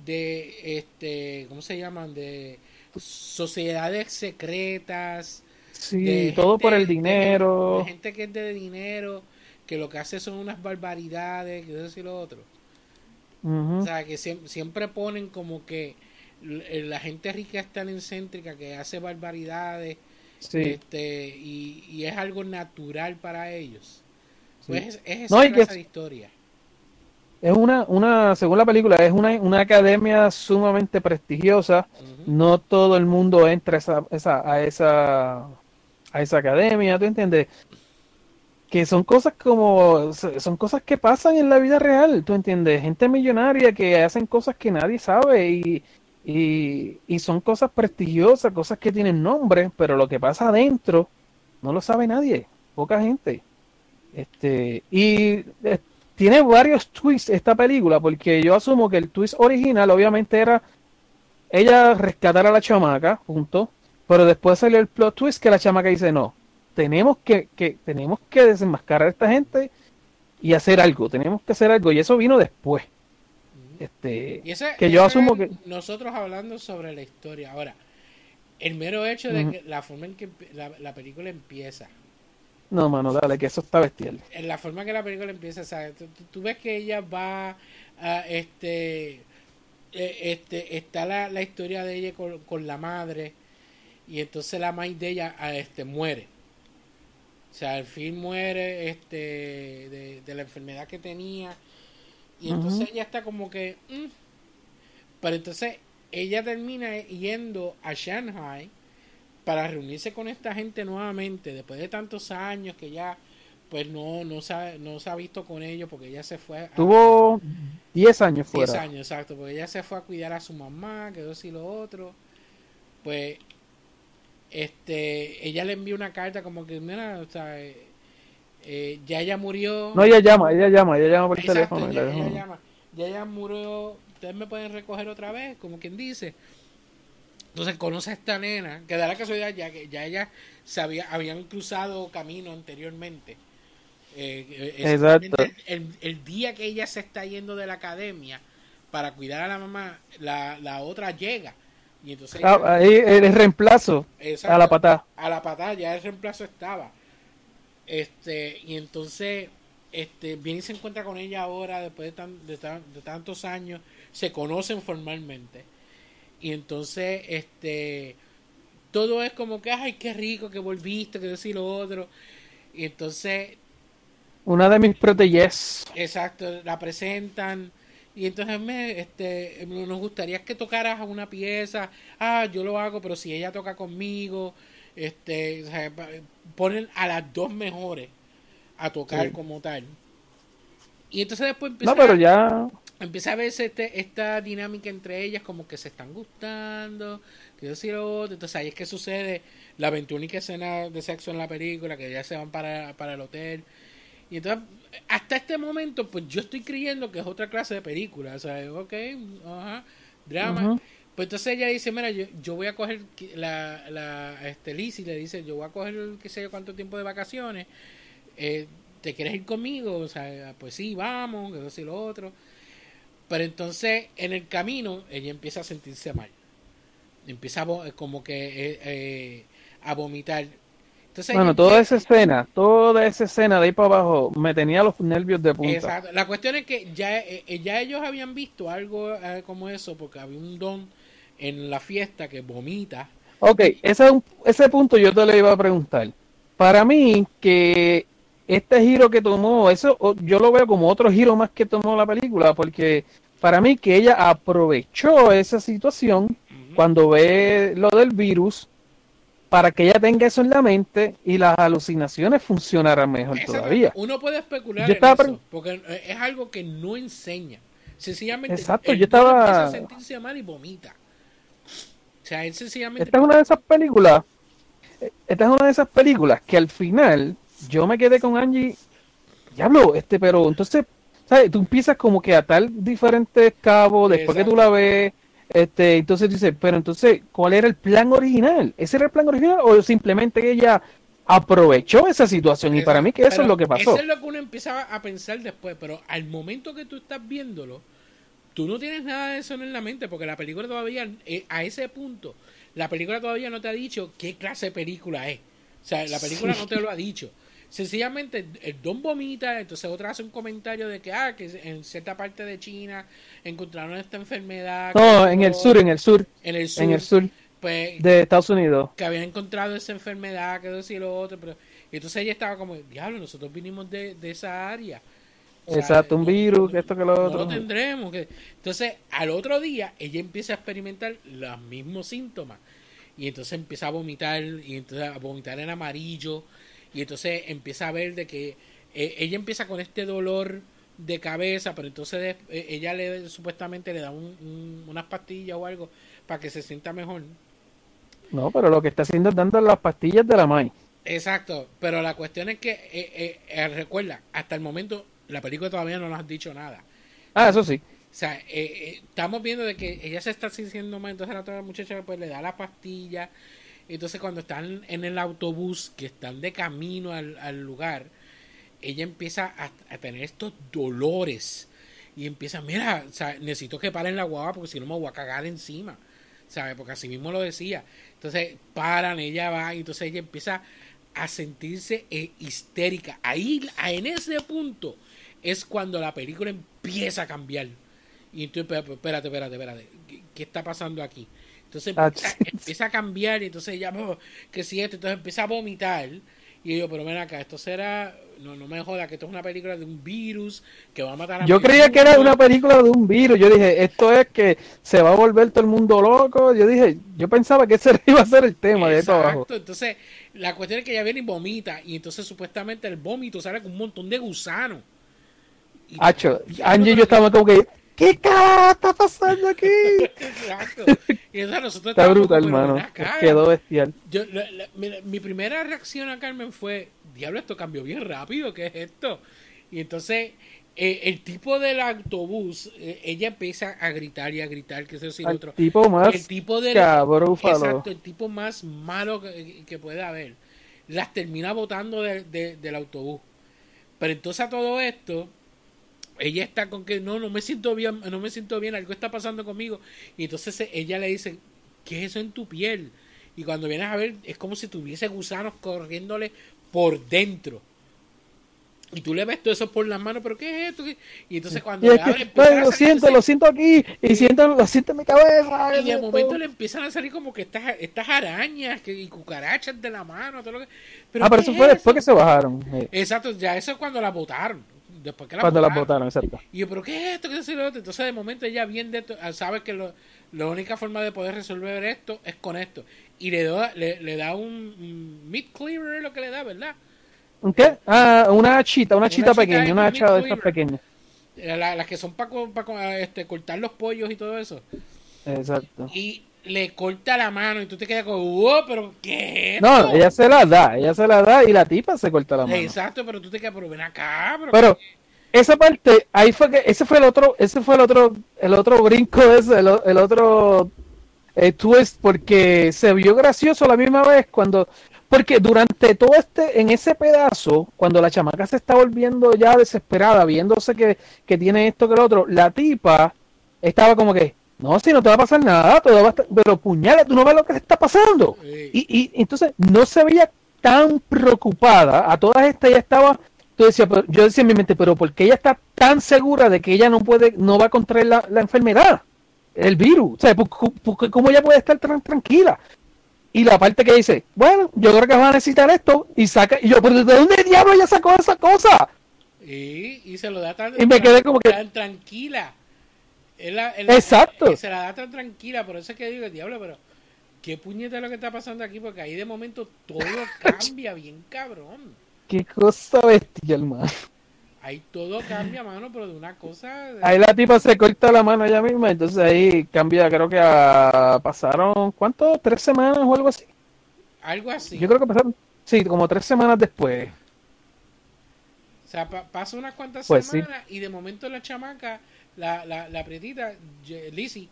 de este cómo se llaman de sociedades secretas Sí, de todo gente- por el de- dinero. de gente que es de dinero que lo que hace son unas barbaridades que eso y lo otro O sea que siem- siempre ponen como que l- la gente rica es tan excéntrica que hace barbaridades Sí. este y, y es algo natural para ellos Sí. pues es, es No, esa y que clase es- de historia Es una, una, según la película, es una, una academia sumamente prestigiosa. No todo el mundo entra a esa, esa- a esa a esa academia, ¿tú entiendes? Que son cosas como, son cosas que pasan en la vida real, ¿tú entiendes? Gente millonaria que hacen cosas que nadie sabe y, y, son cosas prestigiosas, cosas que tienen nombre, pero lo que pasa adentro no lo sabe nadie, poca gente. Este, y eh, tiene varios twists esta película, porque yo asumo que el twist original obviamente era ella rescatar a la chamaca, punto. Pero después salió el plot twist que la chamaca dice, no, tenemos que, que, tenemos que desenmascarar a esta gente y hacer algo, tenemos que hacer algo. Y eso vino después. Este, Y ese- que yo asumo que... nosotros hablando sobre la historia. Ahora, el mero hecho de que la forma en que la, la película empieza, No, mano, dale, que eso está bestial. en la forma que la película empieza, ¿sabes? Tú, tú- tú ves que ella va a este eh, este está la, la historia de ella con, con la madre y entonces la madre de ella ah, este muere. O sea, al fin muere este de, de la enfermedad que tenía y entonces ella está como que mm. pero entonces ella termina yendo a Shanghai para reunirse con esta gente nuevamente después de tantos años que ya pues no no se ha, no se ha visto con ellos porque ella se fue a, Tuvo 10 años 10 fuera. años exacto porque ella se fue a cuidar a su mamá que eso y lo otro pues este ella le envió una carta como que mira o sea eh, eh, ya ella murió No, ella llama, ella llama, ella llama por Exacto, teléfono. y ella, llama. Ya ella murió. Ustedes me pueden recoger otra vez, como quien dice. Entonces conoce a esta nena, que da la casualidad ya que ya ella se había, habían cruzado camino anteriormente. Eh, Exacto. El, el día que ella se está yendo de la academia para cuidar a la mamá, la, la otra llega. Y entonces Ah, ahí el reemplazo Exacto. a la patada. a la patada ya el reemplazo estaba este y entonces este viene y se encuentra con ella ahora después de, tan- de, tan- de tantos años se conocen formalmente y entonces este todo es como que ay qué rico que volviste que decir lo otro y entonces Una de mis proteges. Exacto, la presentan y entonces me, este, nos gustaría que tocaras una pieza. Ah, yo lo hago, pero si ella toca conmigo, este, o sea, pa- ponen a las dos mejores a tocar Sí. como tal. Y entonces después empieza No, pero ya. empieza a verse este, esta dinámica entre ellas como que se están gustando, que lo otro. Entonces ahí es que sucede la 21 escena de sexo en la película, que ya se van para, para el hotel. Y entonces, hasta este momento, pues yo estoy creyendo que es otra clase de película. O sea, ok, ajá, drama. Pues entonces ella dice, mira, yo, yo voy a coger, la, la este, Lizzie le dice, yo voy a coger qué sé yo cuánto tiempo de vacaciones, eh, ¿te quieres ir conmigo? O sea, pues sí, vamos, que eso y lo otro. Pero entonces, en el camino, ella empieza a sentirse mal. Empieza a como que eh, eh, a vomitar. Entonces, Bueno, toda esa escena, toda esa escena de ahí para abajo me tenía los nervios de punta. Exacto. La cuestión es que ya, eh, eh, ya ellos habían visto algo eh, como eso, porque había un don en la fiesta que vomita. Ok, ese, ese punto yo te lo iba a preguntar. Para mí, que este giro que tomó, eso yo lo veo como otro giro más que tomó la película, porque para mí que ella aprovechó esa situación cuando ve lo del virus para que ella tenga eso en la mente y las alucinaciones funcionaran mejor Exacto. todavía. Uno puede especular Yo en estaba eso, porque eh, es algo que no enseña. Sencillamente, Exacto, yo estaba- empieza a sentirse mal y vomita. O sea, él sencillamente... Esta es una de esas películas, esta es una de esas películas que al final yo me quedé con Angie, diablo, este, pero entonces, ¿sabes? Tú empiezas como que a atar diferentes cabos después que tú la ves, este, entonces dices, pero entonces, ¿cuál era el plan original? ¿Ese era el plan original o simplemente ella aprovechó esa situación? Y para mí que eso es lo que pasó. Eso es lo que uno empieza a pensar después, pero al momento que tú estás viéndolo, tú no tienes nada de eso en la mente, porque la película todavía, eh, a ese punto, la película todavía no te ha dicho qué clase de película es. O sea, la película Sí. no te lo ha dicho. Sencillamente, el don vomita, entonces otra hace un comentario de que, ah, que en cierta parte de China encontraron esta enfermedad. No, en el no- sur, en el sur, en el sur, en el sur pues, de Estados Unidos. que habían encontrado esa enfermedad, que y lo otro, pero y entonces ella estaba como, diablo, nosotros vinimos de, de esa área. O sea, Exacto, un no- virus, no- esto que lo no otro. lo tendremos. Que... Entonces, al otro día, ella empieza a experimentar los mismos síntomas. Y entonces empieza a vomitar, y entonces a vomitar en amarillo. Y entonces empieza a ver de que eh, ella empieza con este dolor de cabeza, pero entonces eh, ella le supuestamente le da un- un- unas pastillas o algo para que se sienta mejor. No, pero lo que está haciendo es dando las pastillas de la MAI. Exacto, pero la cuestión es que, eh, recuerda, hasta el momento la película todavía no nos ha dicho nada. Ah, eso sí. O sea, eh, eh, estamos viendo de que ella se está sintiendo mal, entonces la otra muchacha pues le da la pastilla. Entonces cuando están en el autobús, que están de camino al, al lugar, ella empieza a, a tener estos dolores. Y empieza, mira, o sea, necesito que paren la guagua porque si no me voy a cagar encima. ¿Sabes? Porque así mismo lo decía. Entonces paran, ella va, y entonces ella empieza a sentirse eh, histérica. Ahí, en ese punto, es cuando la película empieza a cambiar. Y entonces, espérate, espérate, espérate. ¿Qué, qué está pasando aquí? Entonces Ah, empieza, empieza a cambiar y entonces ella, "Oh, que si esto, entonces empieza a vomitar. Y yo, pero ven acá, esto será, no, no me joda, que esto es una película de un virus que va a matar a Yo creía que era mundo". una película de un virus. Yo dije, esto es que se va a volver todo el mundo loco. Yo dije, yo pensaba que ese iba a ser el tema de ahí para abajo. Exacto, entonces la cuestión es que ella viene y vomita y entonces supuestamente el vómito sale con un montón de gusanos. Hacho, Angie y yo estábamos como que, ¿qué carajo está pasando aquí? Exacto. Y entonces nosotros Está brutal, hermano. Quedó bestial. Yo, la- la- mira, mi primera reacción a Carmen fue, diablo, esto cambió bien rápido, ¿qué es esto? Y entonces, eh, el tipo del autobús, eh, ella empieza a gritar y a gritar, que eso y lo Al otro. tipo más el tipo del. Exacto, el tipo más malo que, que puede haber. Las termina botando de- de- del autobús. Pero entonces a todo esto, ella está con que no, no me siento bien, no me siento bien, algo está pasando conmigo. Y entonces ella le dice, ¿qué es eso en tu piel? Y cuando vienes a ver, es como si tuviese gusanos corriéndole por dentro. Y tú le ves todo eso por las manos, pero ¿qué es esto? Y entonces cuando Y le que, lo siento, lo siento aquí. Y siento, lo siento en mi cabeza. y de momento le empiezan a salir como que estas, estas arañas que, y cucarachas de la mano. Todo lo que, ah, pero ¿qué eso es fue después que se bajaron. eh, Exacto, ya eso es cuando la botaron. Después que la cuando las botaron. botaron, exacto. Y yo, ¿pero qué es esto? ¿Qué es otro? Entonces, de momento, ella bien de esto, sabe que lo, la única forma de poder resolver esto es con esto. Y le da, le, le da un, meat cleaver, lo que le da, ¿verdad? ¿Un qué? Ah, una chita, una chita chita pequeña, una hacha de estas pequeñas. eh, la- las que son para este, cortar los pollos y todo eso. Exacto. Y le corta la mano y tú te quedas como, wow, pero ¿qué es No, esto?" ella se la da, ella se la da y la tipa se corta la mano. Exacto, pero tú te quedas, pero ven acá, pero, Pero esa parte, ahí fue que, ese fue el otro, ese fue el otro, el otro brinco de ese, el, el otro eh, twist, porque se vio gracioso la misma vez cuando, porque durante todo este, en ese pedazo, cuando la chamaca se está volviendo ya desesperada, viéndose que, que tiene esto que lo otro, la tipa estaba como que, no, si no te va a pasar nada, todo va a estar- pero puñale, tú no ves lo que le está pasando. Sí. Y, y entonces no se veía tan preocupada. A todas estas ella estaba. Tú decías, pero- yo decía en mi mente, pero ¿por qué ella está tan segura de que ella no puede, no va a contraer la, la enfermedad? El virus. O sea, ¿por- por- ¿cómo ella puede estar tan tranquila? Y la parte que dice, bueno, yo creo que va a necesitar esto. Y saca, y yo, pero ¿de dónde diablo ella sacó esa cosa? Y, y se lo da tan, Y me quedé como que- tan tranquila. Es la- es Exacto. Se la da tan tranquila, por eso es que digo, diablo, pero ¿qué puñeta es lo que está pasando aquí? Porque ahí de momento todo cambia bien cabrón. Qué cosa bestia, hermano. Ahí todo cambia, mano, pero de una cosa... de- Ahí la tipa se corta la mano ella misma, entonces ahí cambia, creo que a- pasaron, ¿cuánto? ¿Tres semanas o algo así? algo así. Yo creo que pasaron, sí, como tres semanas después. O sea, pa- pasa unas cuantas Pues sí. semanas y de momento la chamaca, la, la, la prietita, Lizzie,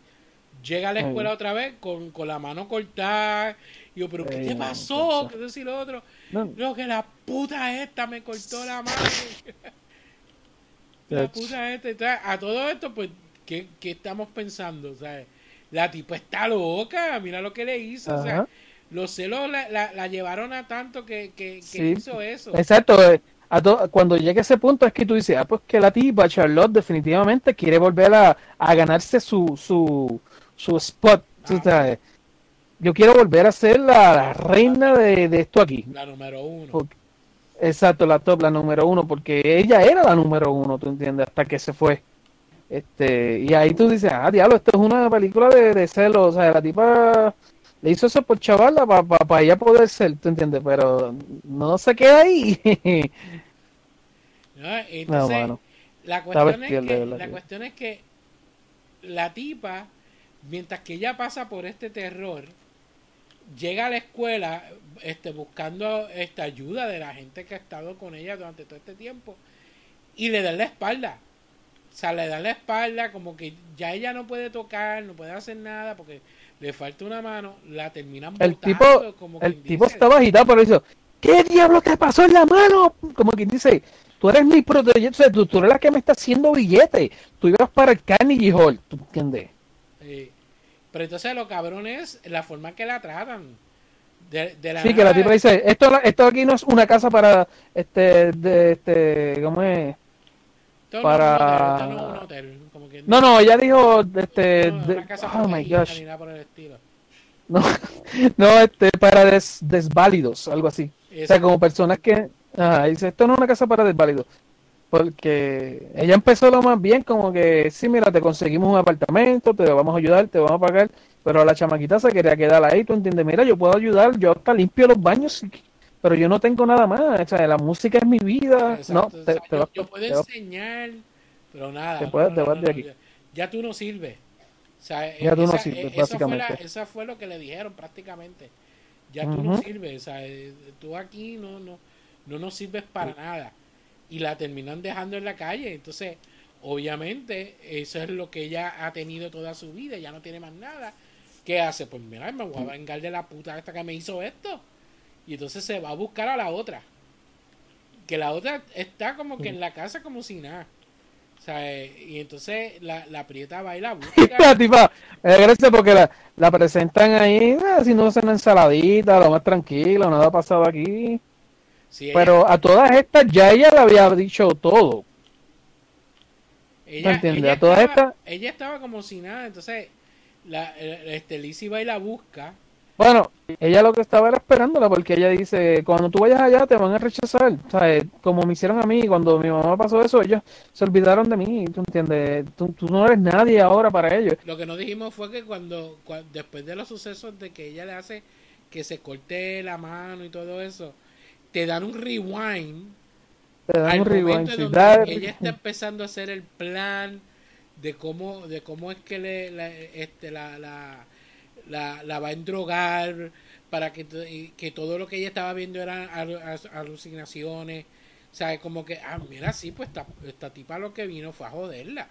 llega a la escuela otra vez con, con la mano cortada. Y yo, ¿pero qué Ay, te no, pasó? muchacho. ¿Qué decir lo otro? No. No, que la puta esta me cortó la mano. la puta esta. Entonces, a todo esto, pues, ¿qué, qué estamos pensando? O sea, la tipa está loca, mira lo que le hizo. O sea, los celos la, la, la llevaron a tanto que, que, que Sí. hizo eso. Exacto, eh, a to- cuando llega ese punto es que tú dices, ah, pues que la tipa, Charlotte, definitivamente quiere volver a, a ganarse su, su, su spot, tú Ah. sabes. Yo quiero volver a ser la, la reina de, de esto aquí. La número uno. Porque- exacto, la top, la número uno, porque ella era la número uno, tú entiendes, hasta que se fue. Este, y ahí tú dices, ah, diablo, esto es una película de, de celos, o sea, la tipa le hizo eso por chavala para ella poder ser, tú entiendes, pero no se queda ahí. ¿no? Entonces, mano. la, cuestión es que, la que- cuestión es que la tipa, mientras que ella pasa por este terror, llega a la escuela este, buscando esta ayuda de la gente que ha estado con ella durante todo este tiempo y le dan la espalda. O sea, le dan la espalda como que ya ella no puede tocar, no puede hacer nada porque le falta una mano, la terminan El botando, tipo, como el tipo dice. estaba agitado, pero dice, ¿qué diablo te pasó en la mano? Como quien dice, tú eres mi protegida, o sea, tú, tú eres la que me está haciendo billete. Tú ibas para el Carnegie Hall, ¿tú entiendes? Sí. Pero entonces lo cabrón es la forma que la tratan. De, de la Sí, que la tipa dice, esto, esto aquí no es una casa para, este, de, este, ¿cómo es? Para- un hotel, no es un hotel, como que No, no, ella dijo, este, no de- oh my gosh, ni nada por el estilo. no, no, este, para des- desválidos, algo así. O sea, como personas que, ajá, dice, esto no es una casa para desválidos. Porque ella empezó lo más bien como que, sí, mira, te conseguimos un apartamento, te vamos a ayudar, te vamos a pagar, pero la chamaquita se quería quedar ahí, tú entiendes, mira, yo puedo ayudar, yo hasta limpio los baños, pero yo no tengo nada más, o sea, la música es mi vida, Exacto, no, o te, sea, te yo, puedo enseñar, pero nada. Te puedes- no, vas de aquí. ya, ya tú no sirves. O sea, Ya tú no sirves, eh, esa fue la- básicamente. Esa fue lo que le dijeron prácticamente. Ya tú no sirves. O sea, eh, tú aquí no, no, no nos sirves para nada. Y la terminan dejando en la calle. Entonces, obviamente, eso es lo que ella ha tenido toda su vida. Ya no tiene más nada. ¿Qué hace? Pues mira, me voy a vengar de la puta esta que me hizo esto. Y entonces se va a buscar a la otra. Que la otra está como que en la casa como si nada. O sea, eh, y entonces la, la prieta va y la busca. la tipa, eh, gracias porque la, la presentan ahí, ah, si no es una ensaladita, lo más tranquilo, nada ha pasado aquí. Sí, ella- Pero a todas estas ya ella le había dicho todo. ella, ella A todas estaba, estas- ella estaba como si nada. Entonces, la, eh, este, Lizzie va y la busca. Bueno, ella lo que estaba era esperándola porque ella dice, cuando tú vayas allá te van a rechazar. O sea, eh, como me hicieron a mí, cuando mi mamá pasó eso, ellos se olvidaron de mí, ¿tú entiendes? Tú, tú no eres nadie ahora para ellos. Lo que no dijimos fue que cuando, cua- después de los sucesos de que ella le hace que se corte la mano y todo eso, te dan un rewind Te dan al un rewind, donde ella está empezando a hacer el plan de cómo de cómo es que le la, este la, la, la, la va a endrogar para que, que todo lo que ella estaba viendo eran alucinaciones. O sea como que ah mira sí pues esta, esta tipa lo que vino fue a joderla.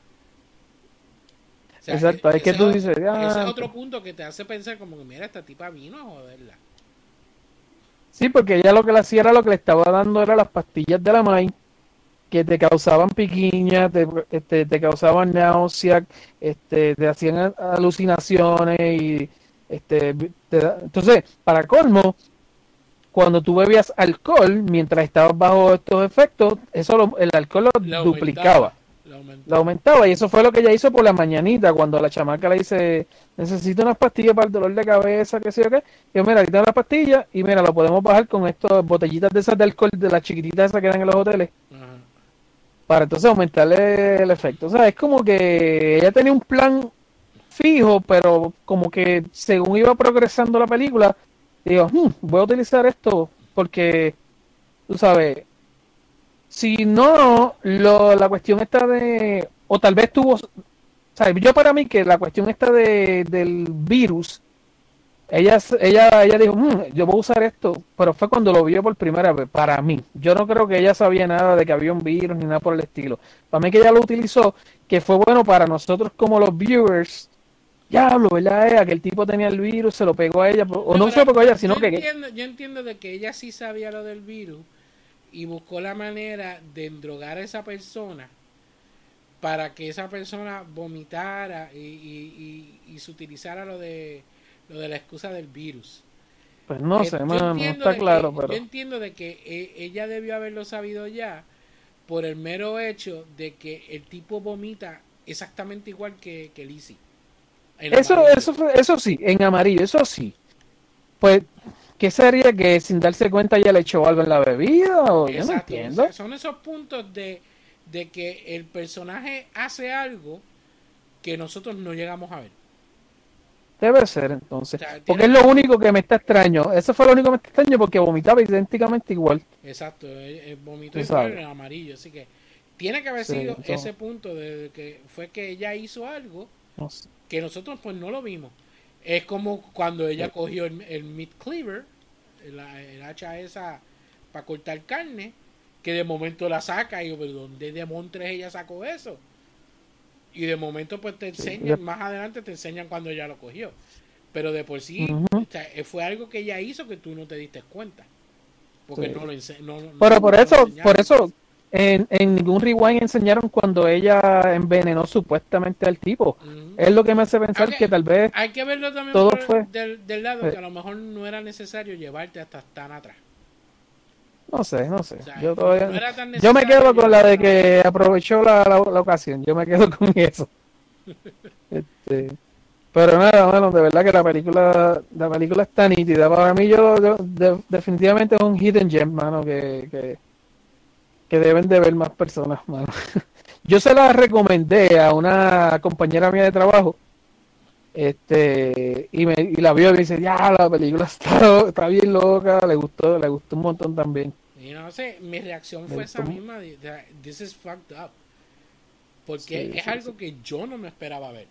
O sea, Exacto, es que tú es- dices, ah, ese es otro punto que te hace pensar como que mira esta tipa vino a joderla. Sí, porque ella lo que le hacía era lo que le estaba dando era las pastillas de la MAI que te causaban piquiñas, te, este, te causaban náusea, este, te hacían alucinaciones y este, te da- entonces, para colmo, cuando tú bebías alcohol mientras estabas bajo estos efectos, eso lo- el alcohol lo La aumentaba, duplicaba, la aumentaba. lo aumentaba y eso fue lo que ella hizo por la mañanita cuando la chamaca le dice necesito unas pastillas para el dolor de cabeza, qué sé yo qué. Y yo, mira, aquí están las pastillas y mira, lo podemos bajar con estas botellitas de esas de alcohol, de las chiquititas esas que dan en los hoteles, Ajá. para entonces aumentarle el efecto. O sea, es como que ella tenía un plan fijo, pero como que según iba progresando la película, digo, "Hmm, voy a utilizar esto porque, tú sabes, si no, lo, la cuestión está de, o tal vez tuvo, sea, yo para mí que la cuestión está de, del virus, ella, ella, ella dijo, "Mm, yo voy a usar esto, pero fue cuando lo vio por primera vez, para mí. Yo no creo que ella sabía nada de que había un virus ni nada por el estilo. Para mí que ella lo utilizó, que fue bueno para nosotros como los viewers. Diablo, ¿verdad? Era que el tipo tenía el virus, se lo pegó a ella, o no, se lo pegó a ella, sino yo que... Entiendo, yo entiendo de que ella sí sabía lo del virus y buscó la manera de endrogar a esa persona para que esa persona vomitara y, y, y- y se utilizara lo de lo de la excusa del virus. Pues no Eh, sé, no entiendo está claro, que- pero... Yo entiendo de que eh, ella debió haberlo sabido ya por el mero hecho de que el tipo vomita exactamente igual que, que Lizzie. Eso, eso, eso sí, en amarillo, eso sí. Pues, ¿qué sería que sin darse cuenta ya le echó algo en la bebida? O yo no entiendo. o sea, son esos puntos de, de que el personaje hace algo que nosotros no llegamos a ver. Debe ser entonces. O sea, tiene- Porque es lo único que me está extraño. Eso fue lo único que me está extraño porque vomitaba idénticamente igual. Exacto, Tú igual sabes. en amarillo. Así que tiene que haber sido ese punto de que fue que ella hizo algo No sé. que nosotros pues no lo vimos. Es como cuando ella cogió el, el meat cleaver, la, el hacha esa para cortar carne, que de momento la saca y yo, pero ¿dónde de montres ella sacó eso? Y de momento pues te enseñan, más adelante te enseñan cuando ella lo cogió. Pero de por sí Ujú. o sea, eh, fue algo que ella hizo que tú no te diste cuenta. Porque Sí. no lo no- no- Pero no por lo eso, enseñaron. por eso, en, en ningún rewind enseñaron cuando ella envenenó supuestamente al tipo. Ujú. Es lo que me hace pensar que tal vez Hay que verlo también Todo por fue- del, del lado Eh. que a lo mejor no era necesario llevarte hasta tan atrás. No sé, no sé. O sea, yo todavía. no yo me quedo con la de que aprovechó la, la, la ocasión. Yo me quedo con eso. Este, pero nada, bueno, de verdad que la película, la película está nítida. Para mí, yo, yo- de- definitivamente es un hidden gem, mano, que, que, que deben de ver más personas, mano. Yo se la recomendé a una compañera mía de trabajo. Este, y, me, y la vio y me dice, ya, la película está, está bien loca, le gustó, le gustó un montón también. Y no sé, mi reacción fue esa misma. de- de- This is fucked up. Porque Sí, es sí, algo que yo no me esperaba ver.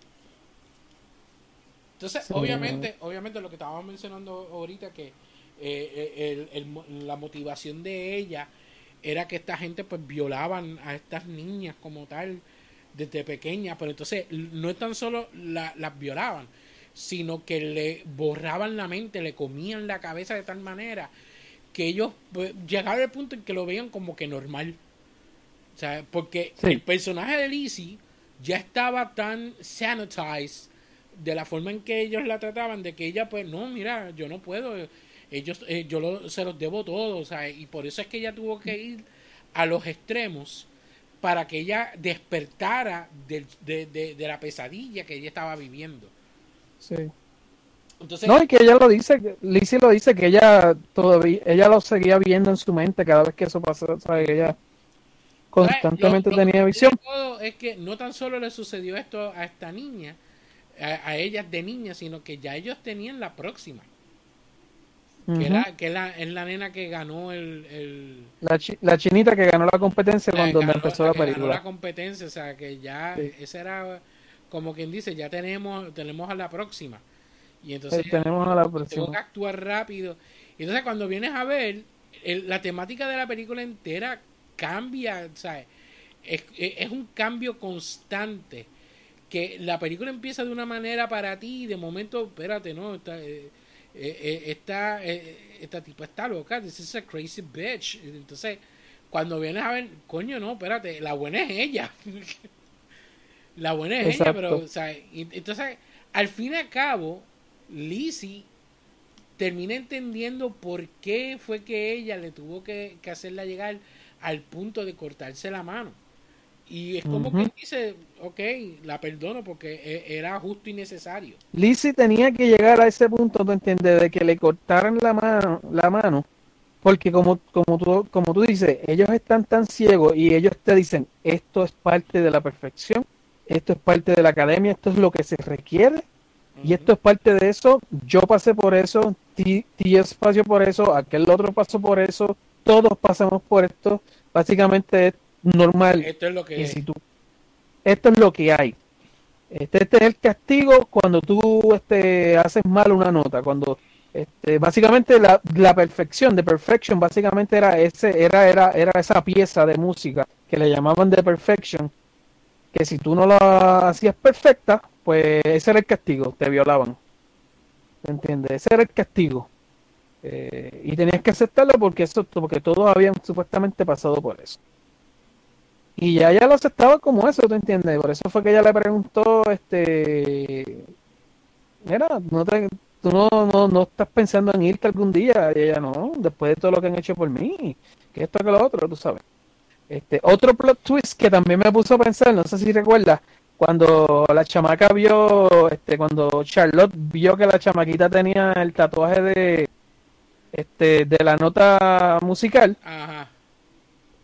Entonces, obviamente, obviamente lo que estábamos mencionando ahorita, que eh, eh, el- el mo- la motivación de ella era que esta gente pues violaban a estas niñas como tal desde pequeñas, pero entonces no es tan solo la- las violaban, sino que le borraban la mente, le comían la cabeza de tal manera que ellos pues, llegaron al punto en que lo veían como que normal. O sea, porque Sí. el personaje de Lizzie ya estaba tan sanitized de la forma en que ellos la trataban, de que ella pues, no, mira, yo no puedo, ellos, eh, yo lo- se los debo todo, o sea, y por eso es que ella tuvo que ir a los extremos para que ella despertara del- de, de- de la pesadilla que ella estaba viviendo. Sí. Entonces, No, y que ella lo dice, Lizzie lo dice que ella todavía, ella lo seguía viendo en su mente cada vez que eso pasó, ¿sabes? Ella constantemente Lo- lo tenía que visión. todo es que no tan solo le sucedió esto a esta niña, a, a ellas de niña, sino que ya ellos tenían la próxima. Que, es, la, es la nena que ganó el, el La, chi- la chinita que ganó la competencia cuando ganó- empezó la que ganó película. la competencia, o sea que ya Sí. ese era como quien dice, ya tenemos tenemos a la próxima. Y entonces tenemos a la tengo que próxima. actuar rápido. Y entonces cuando vienes a ver, el- la temática de la película entera cambia, ¿sabes? Es, es- es un cambio constante. Que la película empieza de una manera para ti y de momento, espérate, no, está, eh, eh, eh, esta, eh, esta tipa está loca, this is a crazy bitch. Entonces, cuando vienes a ver, coño, no, espérate, la buena es ella. la buena es ella, pero, o sea, entonces, al fin y al cabo, Lizzie termina entendiendo por qué fue que ella le tuvo que, que hacerla llegar al punto de cortarse la mano. Y es como que dice, ok, la perdono porque e- era justo y necesario. Lizzie tenía que llegar a ese punto, ¿tú entiendes? De que le cortaran la mano, la mano, porque como, como, tú, como tú dices, ellos están tan ciegos y ellos te dicen, esto es parte de la perfección, esto es parte de la academia, esto es lo que se requiere, y esto es parte de eso, yo pasé por eso, ti, ti espacio por eso, aquel otro pasó por eso, todos pasamos por esto, básicamente normal. Esto es lo que si tú, esto es lo que hay. Este, este es el castigo cuando tú este, haces mal una nota. Cuando este, básicamente la, la perfección, de perfection, básicamente era ese, era, era, era esa pieza de música que le llamaban de perfection. Que si tú no la hacías perfecta, pues ese era el castigo, te violaban. ¿Me entiendes? Ese era el castigo. Eh, y tenías que aceptarlo porque eso, porque todos habían supuestamente pasado por eso. Y ya ella lo aceptaba como eso, ¿tú entiendes? Por eso fue que ella le preguntó, este, mira, no tú no, no, no estás pensando en irte algún día. Y ella, no, después de todo lo que han hecho por mí, que esto, que lo otro, tú sabes. Este, otro plot twist que también me puso a pensar, no sé si recuerdas, cuando la chamaca vio, este, cuando Charlotte vio que la chamaquita tenía el tatuaje de, este, de la nota musical, Ajá.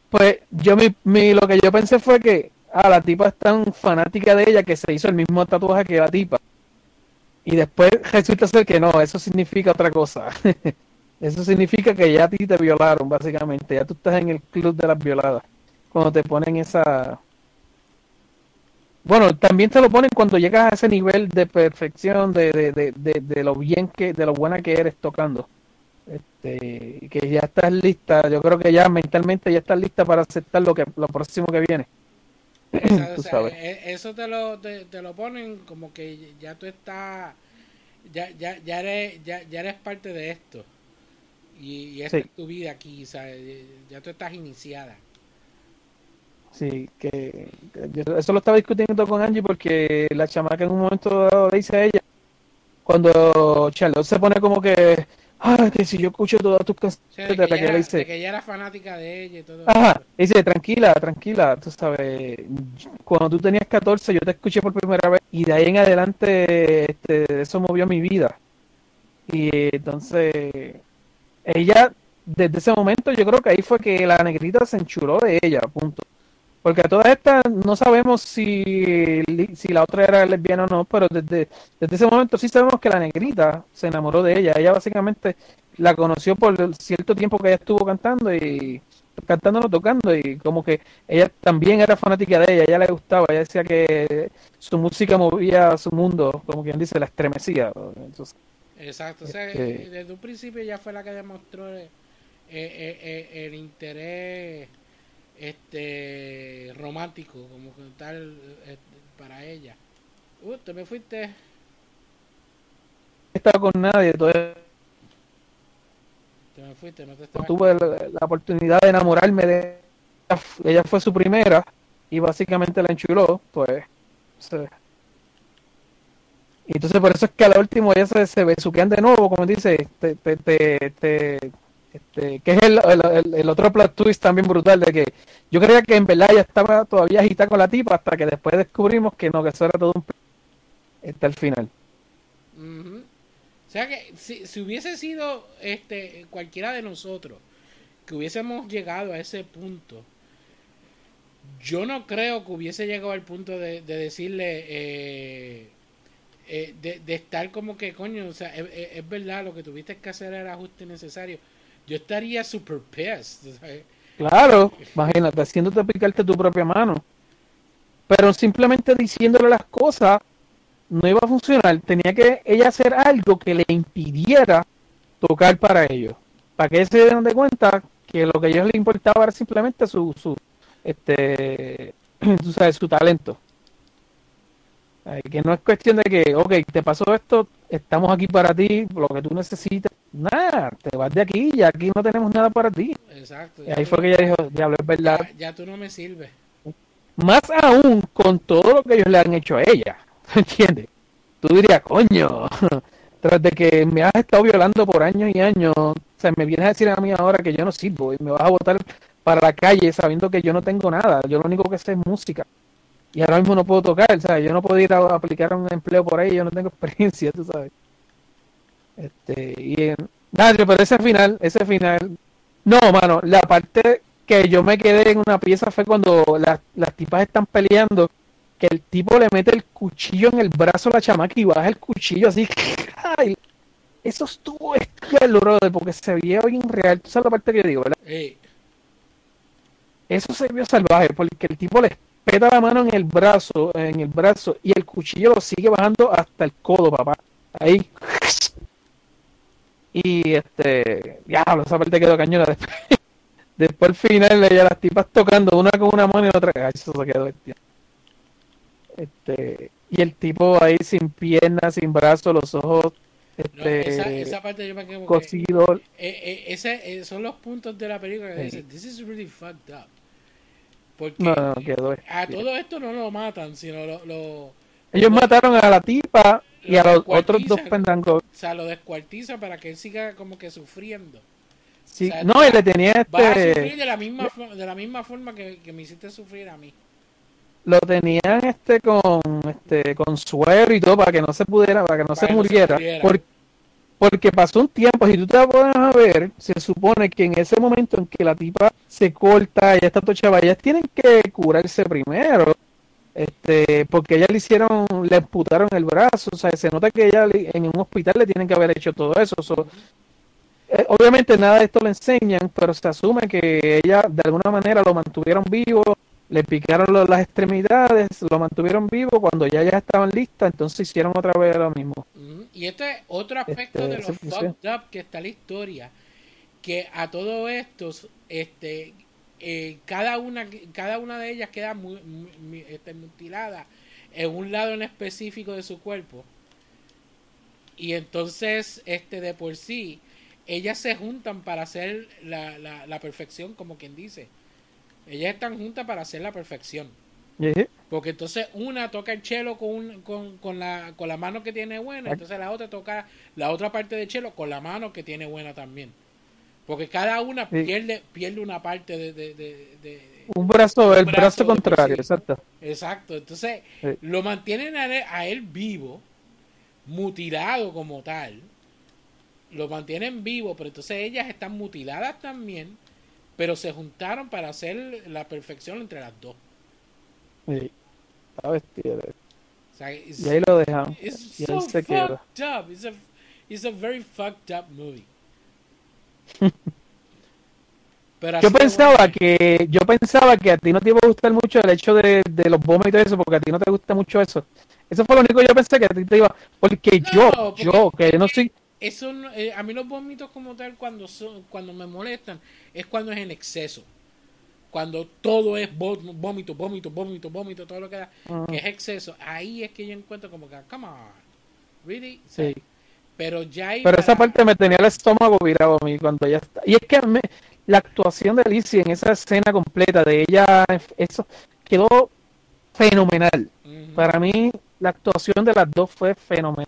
Pues yo mi, mi- lo que yo pensé fue que ah, la tipa es tan fanática de ella que se hizo el mismo tatuaje que la tipa. Y después resulta ser que no, eso significa otra cosa. eso significa que ya a ti te violaron, básicamente. Ya tú estás en el club de las violadas. Cuando te ponen esa... Bueno, también te lo ponen cuando llegas a ese nivel de perfección, de, de, de, de, de lo bien que, de lo buena que eres tocando. Este, que ya estás lista, yo creo que ya mentalmente ya estás lista para aceptar lo que lo próximo que viene. O sea, Tú o sea, sabes. e- eso te lo, te, te lo ponen como que ya tú estás, ya, ya, ya, eres, ya, ya eres parte de esto. Y, y esta Sí. es tu vida aquí, ¿sabes? Ya tú estás iniciada. Sí, que, que yo eso lo estaba discutiendo con Angie porque la chamaca en un momento dado le dice a ella, cuando Charlotte se pone como que, ah, que si yo escucho todas tus canciones, de, de que la que ella, dice, de que ella era fanática de ella y todo. Ajá, dice, tranquila, tranquila, tú sabes, cuando tú tenías 14 yo te escuché por primera vez y de ahí en adelante este, eso movió mi vida. Y entonces, ella, desde ese momento yo creo que ahí fue que la negrita se enchuló de ella, punto. Porque a todas estas no sabemos si, si la otra era lesbiana o no, pero desde, desde ese momento sí sabemos que la negrita se enamoró de ella. Ella básicamente la conoció por el cierto tiempo que ella estuvo cantando y cantando no tocando y como que ella también era fanática de ella, ella le gustaba, ella decía que su música movía su mundo, como quien dice, la estremecía. Entonces, Exacto, o sea, Este- eh, desde un principio ya fue la que demostró eh, eh, eh, el interés este romántico como que tal eh, para ella. Uh, te me fuiste. no estaba con nadie, Te me fuiste, no te estaba. tuve la, la oportunidad de enamorarme de ella, ella fue su primera y básicamente la enchuló, pues se- y entonces por eso es que a la última ella se, se besuquean de nuevo, como dice, te, te, te, te- este, que es el, el, el- el otro plot twist también brutal de que yo creía que en verdad ella estaba todavía agitada con la tipa hasta que después descubrimos que no, que eso era todo un plan. Este al final. Ujú. O sea que si, si hubiese sido este cualquiera de nosotros que hubiésemos llegado a ese punto, yo no creo que hubiese llegado al punto de, de decirle, eh, eh, de, de estar como que, coño, o sea, es- es verdad, lo que tuviste que hacer era ajuste necesario. Yo estaría super pissed, ¿sabes? Claro, imagínate, haciéndote picarte tu propia mano. Pero simplemente diciéndole las cosas no iba a funcionar. Tenía que ella hacer algo que le impidiera tocar para ellos. Para que se dieran de cuenta que lo que a ellos les importaba era simplemente su, su este, tú sabes, su talento. Ay, Que no es cuestión de que, ok, te pasó esto, estamos aquí para ti, lo que tú necesites. Nada, te vas de aquí y aquí no tenemos nada para ti. Exacto. Y ahí fue que ella dijo, diablo, es verdad. ya, ya tú no me sirves. Más aún con todo lo que ellos le han hecho a ella. ¿Entiendes? Tú dirías, coño, tras de que me has estado violando por años y años, o sea, me vienes a decir a mí ahora que yo no sirvo y me vas a botar para la calle sabiendo que yo no tengo nada. Yo lo único que sé es música. Y ahora mismo no puedo tocar, o sea, yo no puedo ir a aplicar un empleo por ahí, yo no tengo experiencia, tú sabes. Este, y en, nada, pero ese final, ese final, no, mano, la parte que yo me quedé en una pieza fue cuando las, las tipas están peleando, que el tipo le mete el cuchillo en el brazo a la chamaca y baja el cuchillo así. ¡ay! Eso estuvo brother, porque se veía bien real. Tú sabes la parte que yo digo, ¿verdad? Ey, Eso se vio salvaje, porque el tipo le peta la mano en el brazo, en el brazo, y el cuchillo lo sigue bajando hasta el codo, papá. Ahí. Y este, diablo, esa parte quedó cañona después. Después al final, ella las tipas tocando, una con una mano y otra. Ay, eso se quedó bestia. Este, y el tipo ahí sin piernas, sin brazos, los ojos, no, este, esa, esa parte yo me quedo que, cosido. eh, eh, ese, eh, son los puntos de la película que Sí. dicen, this is really fucked up. Porque No, no, quedó a todo esto no lo matan, sino lo, lo, Ellos mataron a la tipa y a Lo los otros dos pendangos. o sea, lo descuartiza para que él siga como que sufriendo. Sí, O sea, no, y le tenía Vas a este, sufrir de la misma, de la misma forma que, que me hiciste sufrir a mí. lo tenían este con este con suero y todo para que no se pudiera, para que no Para se que no se muriera, por- porque pasó un tiempo, si tú te pones a ver, se supone que en ese momento en que la tipa se corta, ella está tochada, ellas tienen que curarse primero, este, porque ella le hicieron, le amputaron el brazo, o sea, se nota que ella le- en un hospital le tienen que haber hecho todo eso, so, eh, obviamente nada de esto le enseñan, pero se asume que ella de alguna manera lo mantuvieron vivo, le picaron lo- las extremidades, lo mantuvieron vivo, cuando ya ya estaban listas, entonces hicieron otra vez lo mismo. Y este es otro aspecto Este, de lo sí, sí. fucked up que está la historia. Que a todo esto, este, eh, cada una, cada una de ellas queda mu- mu- mi- este, mutilada en un lado en específico de su cuerpo. Y entonces, este, de por sí, ellas se juntan para hacer la, la, la perfección, como quien dice. Ellas están juntas para hacer la perfección. Porque entonces una toca el chelo con, un- con, con, la, con la mano que tiene buena, entonces la otra toca la otra parte del chelo con la mano que tiene buena también. Porque cada una Sí. pierde, pierde una parte de... de, de- de- Un brazo, el Un brazo, contrario, sí. exacto. Exacto, entonces Sí. lo mantienen a él, a él vivo, mutilado como tal. Lo mantienen vivo, pero entonces ellas están mutiladas también, pero se juntaron para hacer la perfección entre las dos. Sí. Está bestia. O sea, es- Y ahí lo dejan. Y so él se queda. up. It's a, it's a very fucked up movie. Pero Yo pensaba bueno. que yo pensaba que a ti no te iba a gustar mucho el hecho de, de los vómitos y eso, porque a ti no te gusta mucho eso. Eso fue lo único que yo pensé que a ti te iba, porque No, yo, porque- yo, que no soy, Eso eh, a mí los vómitos como tal cuando son, cuando me molestan es cuando es en exceso. Cuando todo es vó- vómito, vómito, vómito, vómito, todo lo que da, que es exceso. Ahí es que yo encuentro como que, come on, really? Sí. Pero ya Pero esa parte me tenía el estómago virado a mí cuando ella está. Y es que me- la actuación de Alicia en esa escena completa de ella, eso quedó fenomenal. Para mí, la actuación de las dos fue fenomenal.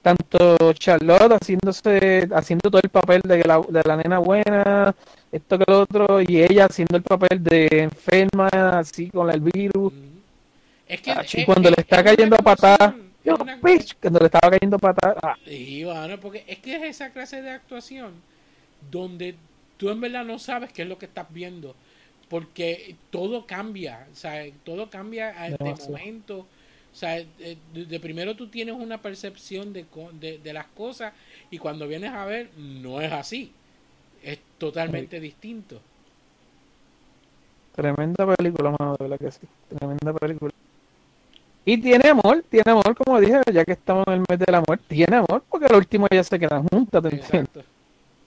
Tanto Charlotte haciéndose, haciendo todo el papel de la, de la nena buena, esto que lo otro, y ella haciendo el papel de enferma, así con el virus. Ujú. Es que Ah, es- cuando es- le está es cayendo a patadas, yo, una- bitch, cuando le estaba cayendo a patadas, ah, bueno, porque es que es esa clase de actuación donde tú en verdad no sabes qué es lo que estás viendo. Porque todo cambia, o sea, todo cambia a- de Demasiado. momento. O sea, eh, de, de primero tú tienes una percepción de, de, de las cosas y cuando vienes a ver, no es así. Es totalmente distinto. Tremenda película, mano, de verdad que sí. Tremenda película. Y tiene amor, tiene amor, como dije, ya que estamos en el mes del amor, tiene amor, porque al último ya se quedan juntas, ¿te entiendes?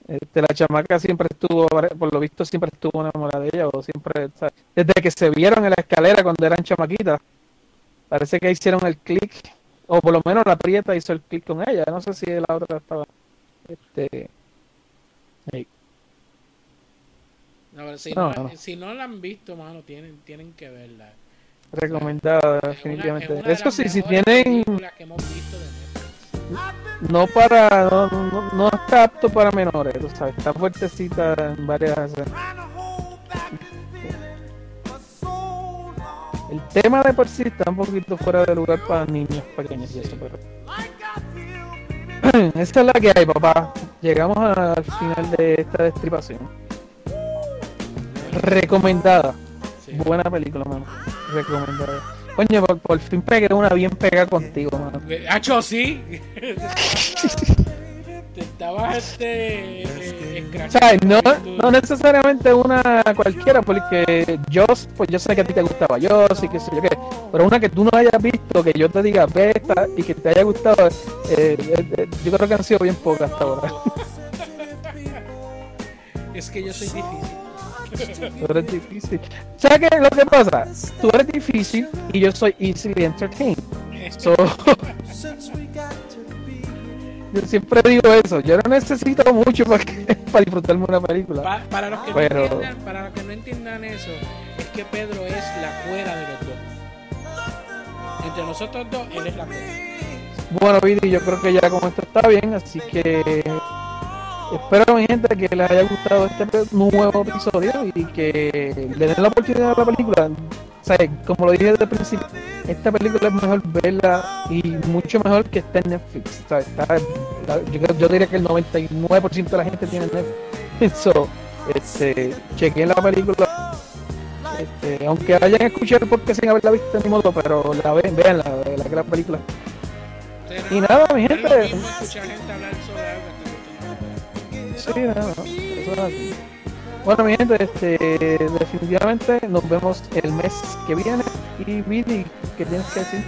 Este, la chamaca siempre estuvo, por lo visto, siempre estuvo enamorada de ella, o siempre, ¿sabes? desde que se vieron en la escalera cuando eran chamaquitas, parece que hicieron el clic, o por lo menos la prieta hizo el clic con ella, no sé si la otra estaba, este, ahí. No, pero si, No, no, no. si no la han visto, mano, tienen, tienen que verla. Recomendada Es es definitivamente. de Eso sí, si tienen, películas que hemos visto de Netflix. no para, no, no, no está apto para menores, tú sabes, está fuertecita en varias. El tema de por sí está un poquito fuera de lugar para niños pequeños y eso, pero... Esta es la que hay, papá. Llegamos al final de esta destripación. Recomendada. Buena película, mano. Recomendada. Coño, por, por fin pegué una bien pegada contigo, mano. Eh, Hacho, sí. Te estabas este. eh. No, no necesariamente una cualquiera, porque yo, pues yo sé que a ti te gustaba yo, sí que sé yo qué, pero una que tú no hayas visto, que yo te diga, ve esta y que te haya gustado, eh, eh, eh, yo creo que han sido bien pocas hasta ahora. Es que yo soy difícil. Tú eres difícil. ¿Sabes qué? Lo que pasa, tú eres difícil y yo soy easily entertained. So, yo siempre digo eso, yo no necesito mucho para, que- para disfrutarme una película. Pa- para, los que no Pero- entiendan, para los que no entiendan eso, es que Pedro es la cuera de los dos. Entre nosotros dos, él es la cuera. Bueno, Vidi, yo creo que ya como esto está bien, así que espero, mi gente, que les haya gustado este nuevo episodio y que le den la oportunidad a la película. O como lo dije desde el principio, esta película es mejor verla y mucho mejor que esté en Netflix. Está- está- yo, diría que el 99% de la gente tiene Netflix. So, este, chequeen la película. Este, aunque hayan escuchado porque sin haberla visto ni modo, pero la ven, vean la, la, la película. Y nada, mi gente. Sí, no. Bueno, mi gente, este, definitivamente nos vemos el mes que viene. Y Vidi, ¿qué tienes que decir?